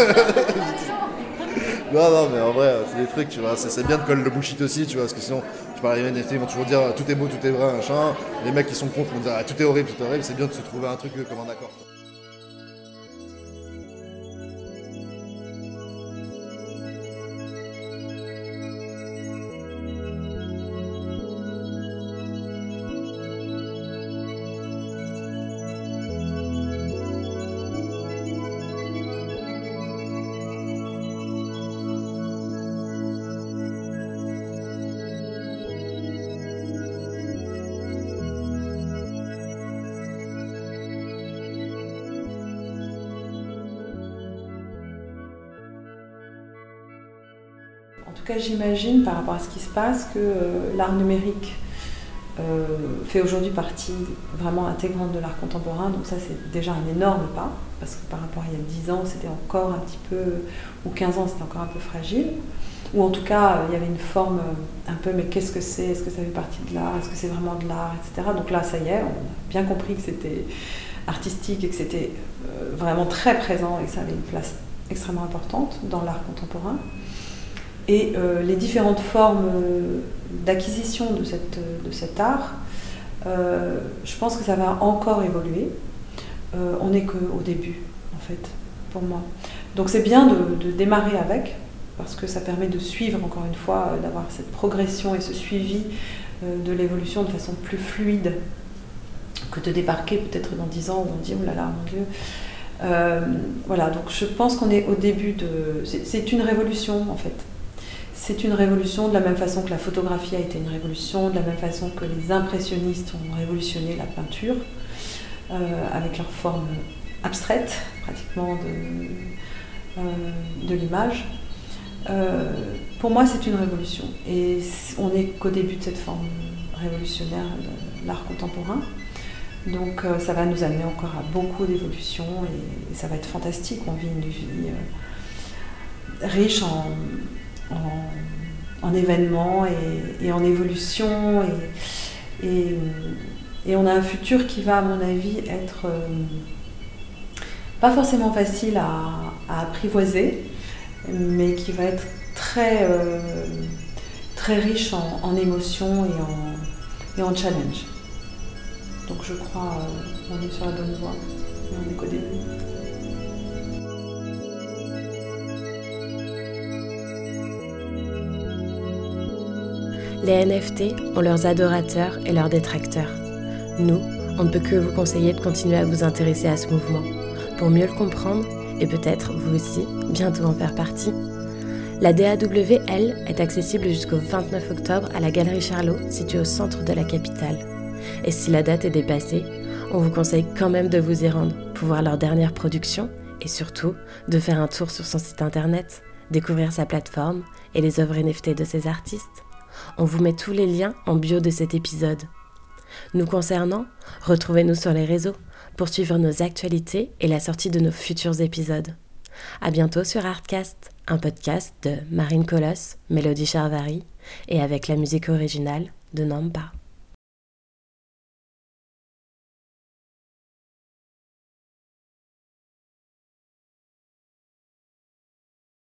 Non, non, mais en vrai, c'est des trucs, tu vois, c'est bien de coller le bullshit aussi, tu vois, parce que sinon, tu parles à NFT, ils vont toujours dire tout est beau, tout est vrai, machin. Les mecs qui sont contre vont dire ah, tout est horrible, tout est horrible, c'est bien de se trouver un truc euh, comme un accord. Par rapport à ce qui se passe que euh, l'art numérique euh, fait aujourd'hui partie vraiment intégrante de l'art contemporain. Donc ça, c'est déjà un énorme pas, parce que par rapport à il y a 10 ans, c'était encore un petit peu, ou 15 ans, c'était encore un peu fragile. Ou en tout cas, il y avait une forme euh, un peu, mais qu'est-ce que c'est? Est-ce que ça fait partie de l'art? Est-ce que c'est vraiment de l'art? Etc. Donc là, ça y est, on a bien compris que c'était artistique et que c'était vraiment très présent et que ça avait une place extrêmement importante dans l'art contemporain. Et euh, les différentes formes euh, d'acquisition de, cet art, euh, je pense que ça va encore évoluer. On n'est qu'au début, en fait, pour moi. Donc c'est bien de, démarrer avec, parce que ça permet de suivre, encore une fois, d'avoir cette progression et ce suivi de l'évolution de façon plus fluide que de débarquer peut-être dans 10 ans où on dit oh là là, mon Dieu. Voilà, donc je pense qu'on est au début de. C'est une révolution en fait. C'est une révolution de la même façon que la photographie a été une révolution, de la même façon que les impressionnistes ont révolutionné la peinture, euh, avec leur forme abstraite pratiquement de, euh, de l'image. Euh, pour moi, c'est une révolution. Et on n'est qu'au début de cette forme révolutionnaire de l'art contemporain. Donc ça va nous amener encore à beaucoup d'évolutions et, ça va être fantastique. On vit une vie riche en, en, en événements et, et en évolution et, et, et on a un futur qui va, à mon avis, être euh, pas forcément facile à, apprivoiser, mais qui va être très, euh, très riche en, émotions et en, et en challenge. Donc je crois euh, on est sur la bonne voie, on est qu'au. Les NFT ont leurs adorateurs et leurs détracteurs. Nous, on ne peut que vous conseiller de continuer à vous intéresser à ce mouvement, pour mieux le comprendre et peut-être, vous aussi, bientôt en faire partie. La DAW, elle, est accessible jusqu'au 29 octobre à la Galerie Charlot, située au centre de la capitale. Et si la date est dépassée, on vous conseille quand même de vous y rendre pour voir leur dernière production et surtout de faire un tour sur son site internet, découvrir sa plateforme et les œuvres NFT de ses artistes. On vous met tous les liens en bio de cet épisode. Nous concernant, retrouvez-nous sur les réseaux pour suivre nos actualités et la sortie de nos futurs épisodes. À bientôt sur Artcast, un podcast de Marine Colosse, Mélodie Charvary et avec la musique originale de Nampa.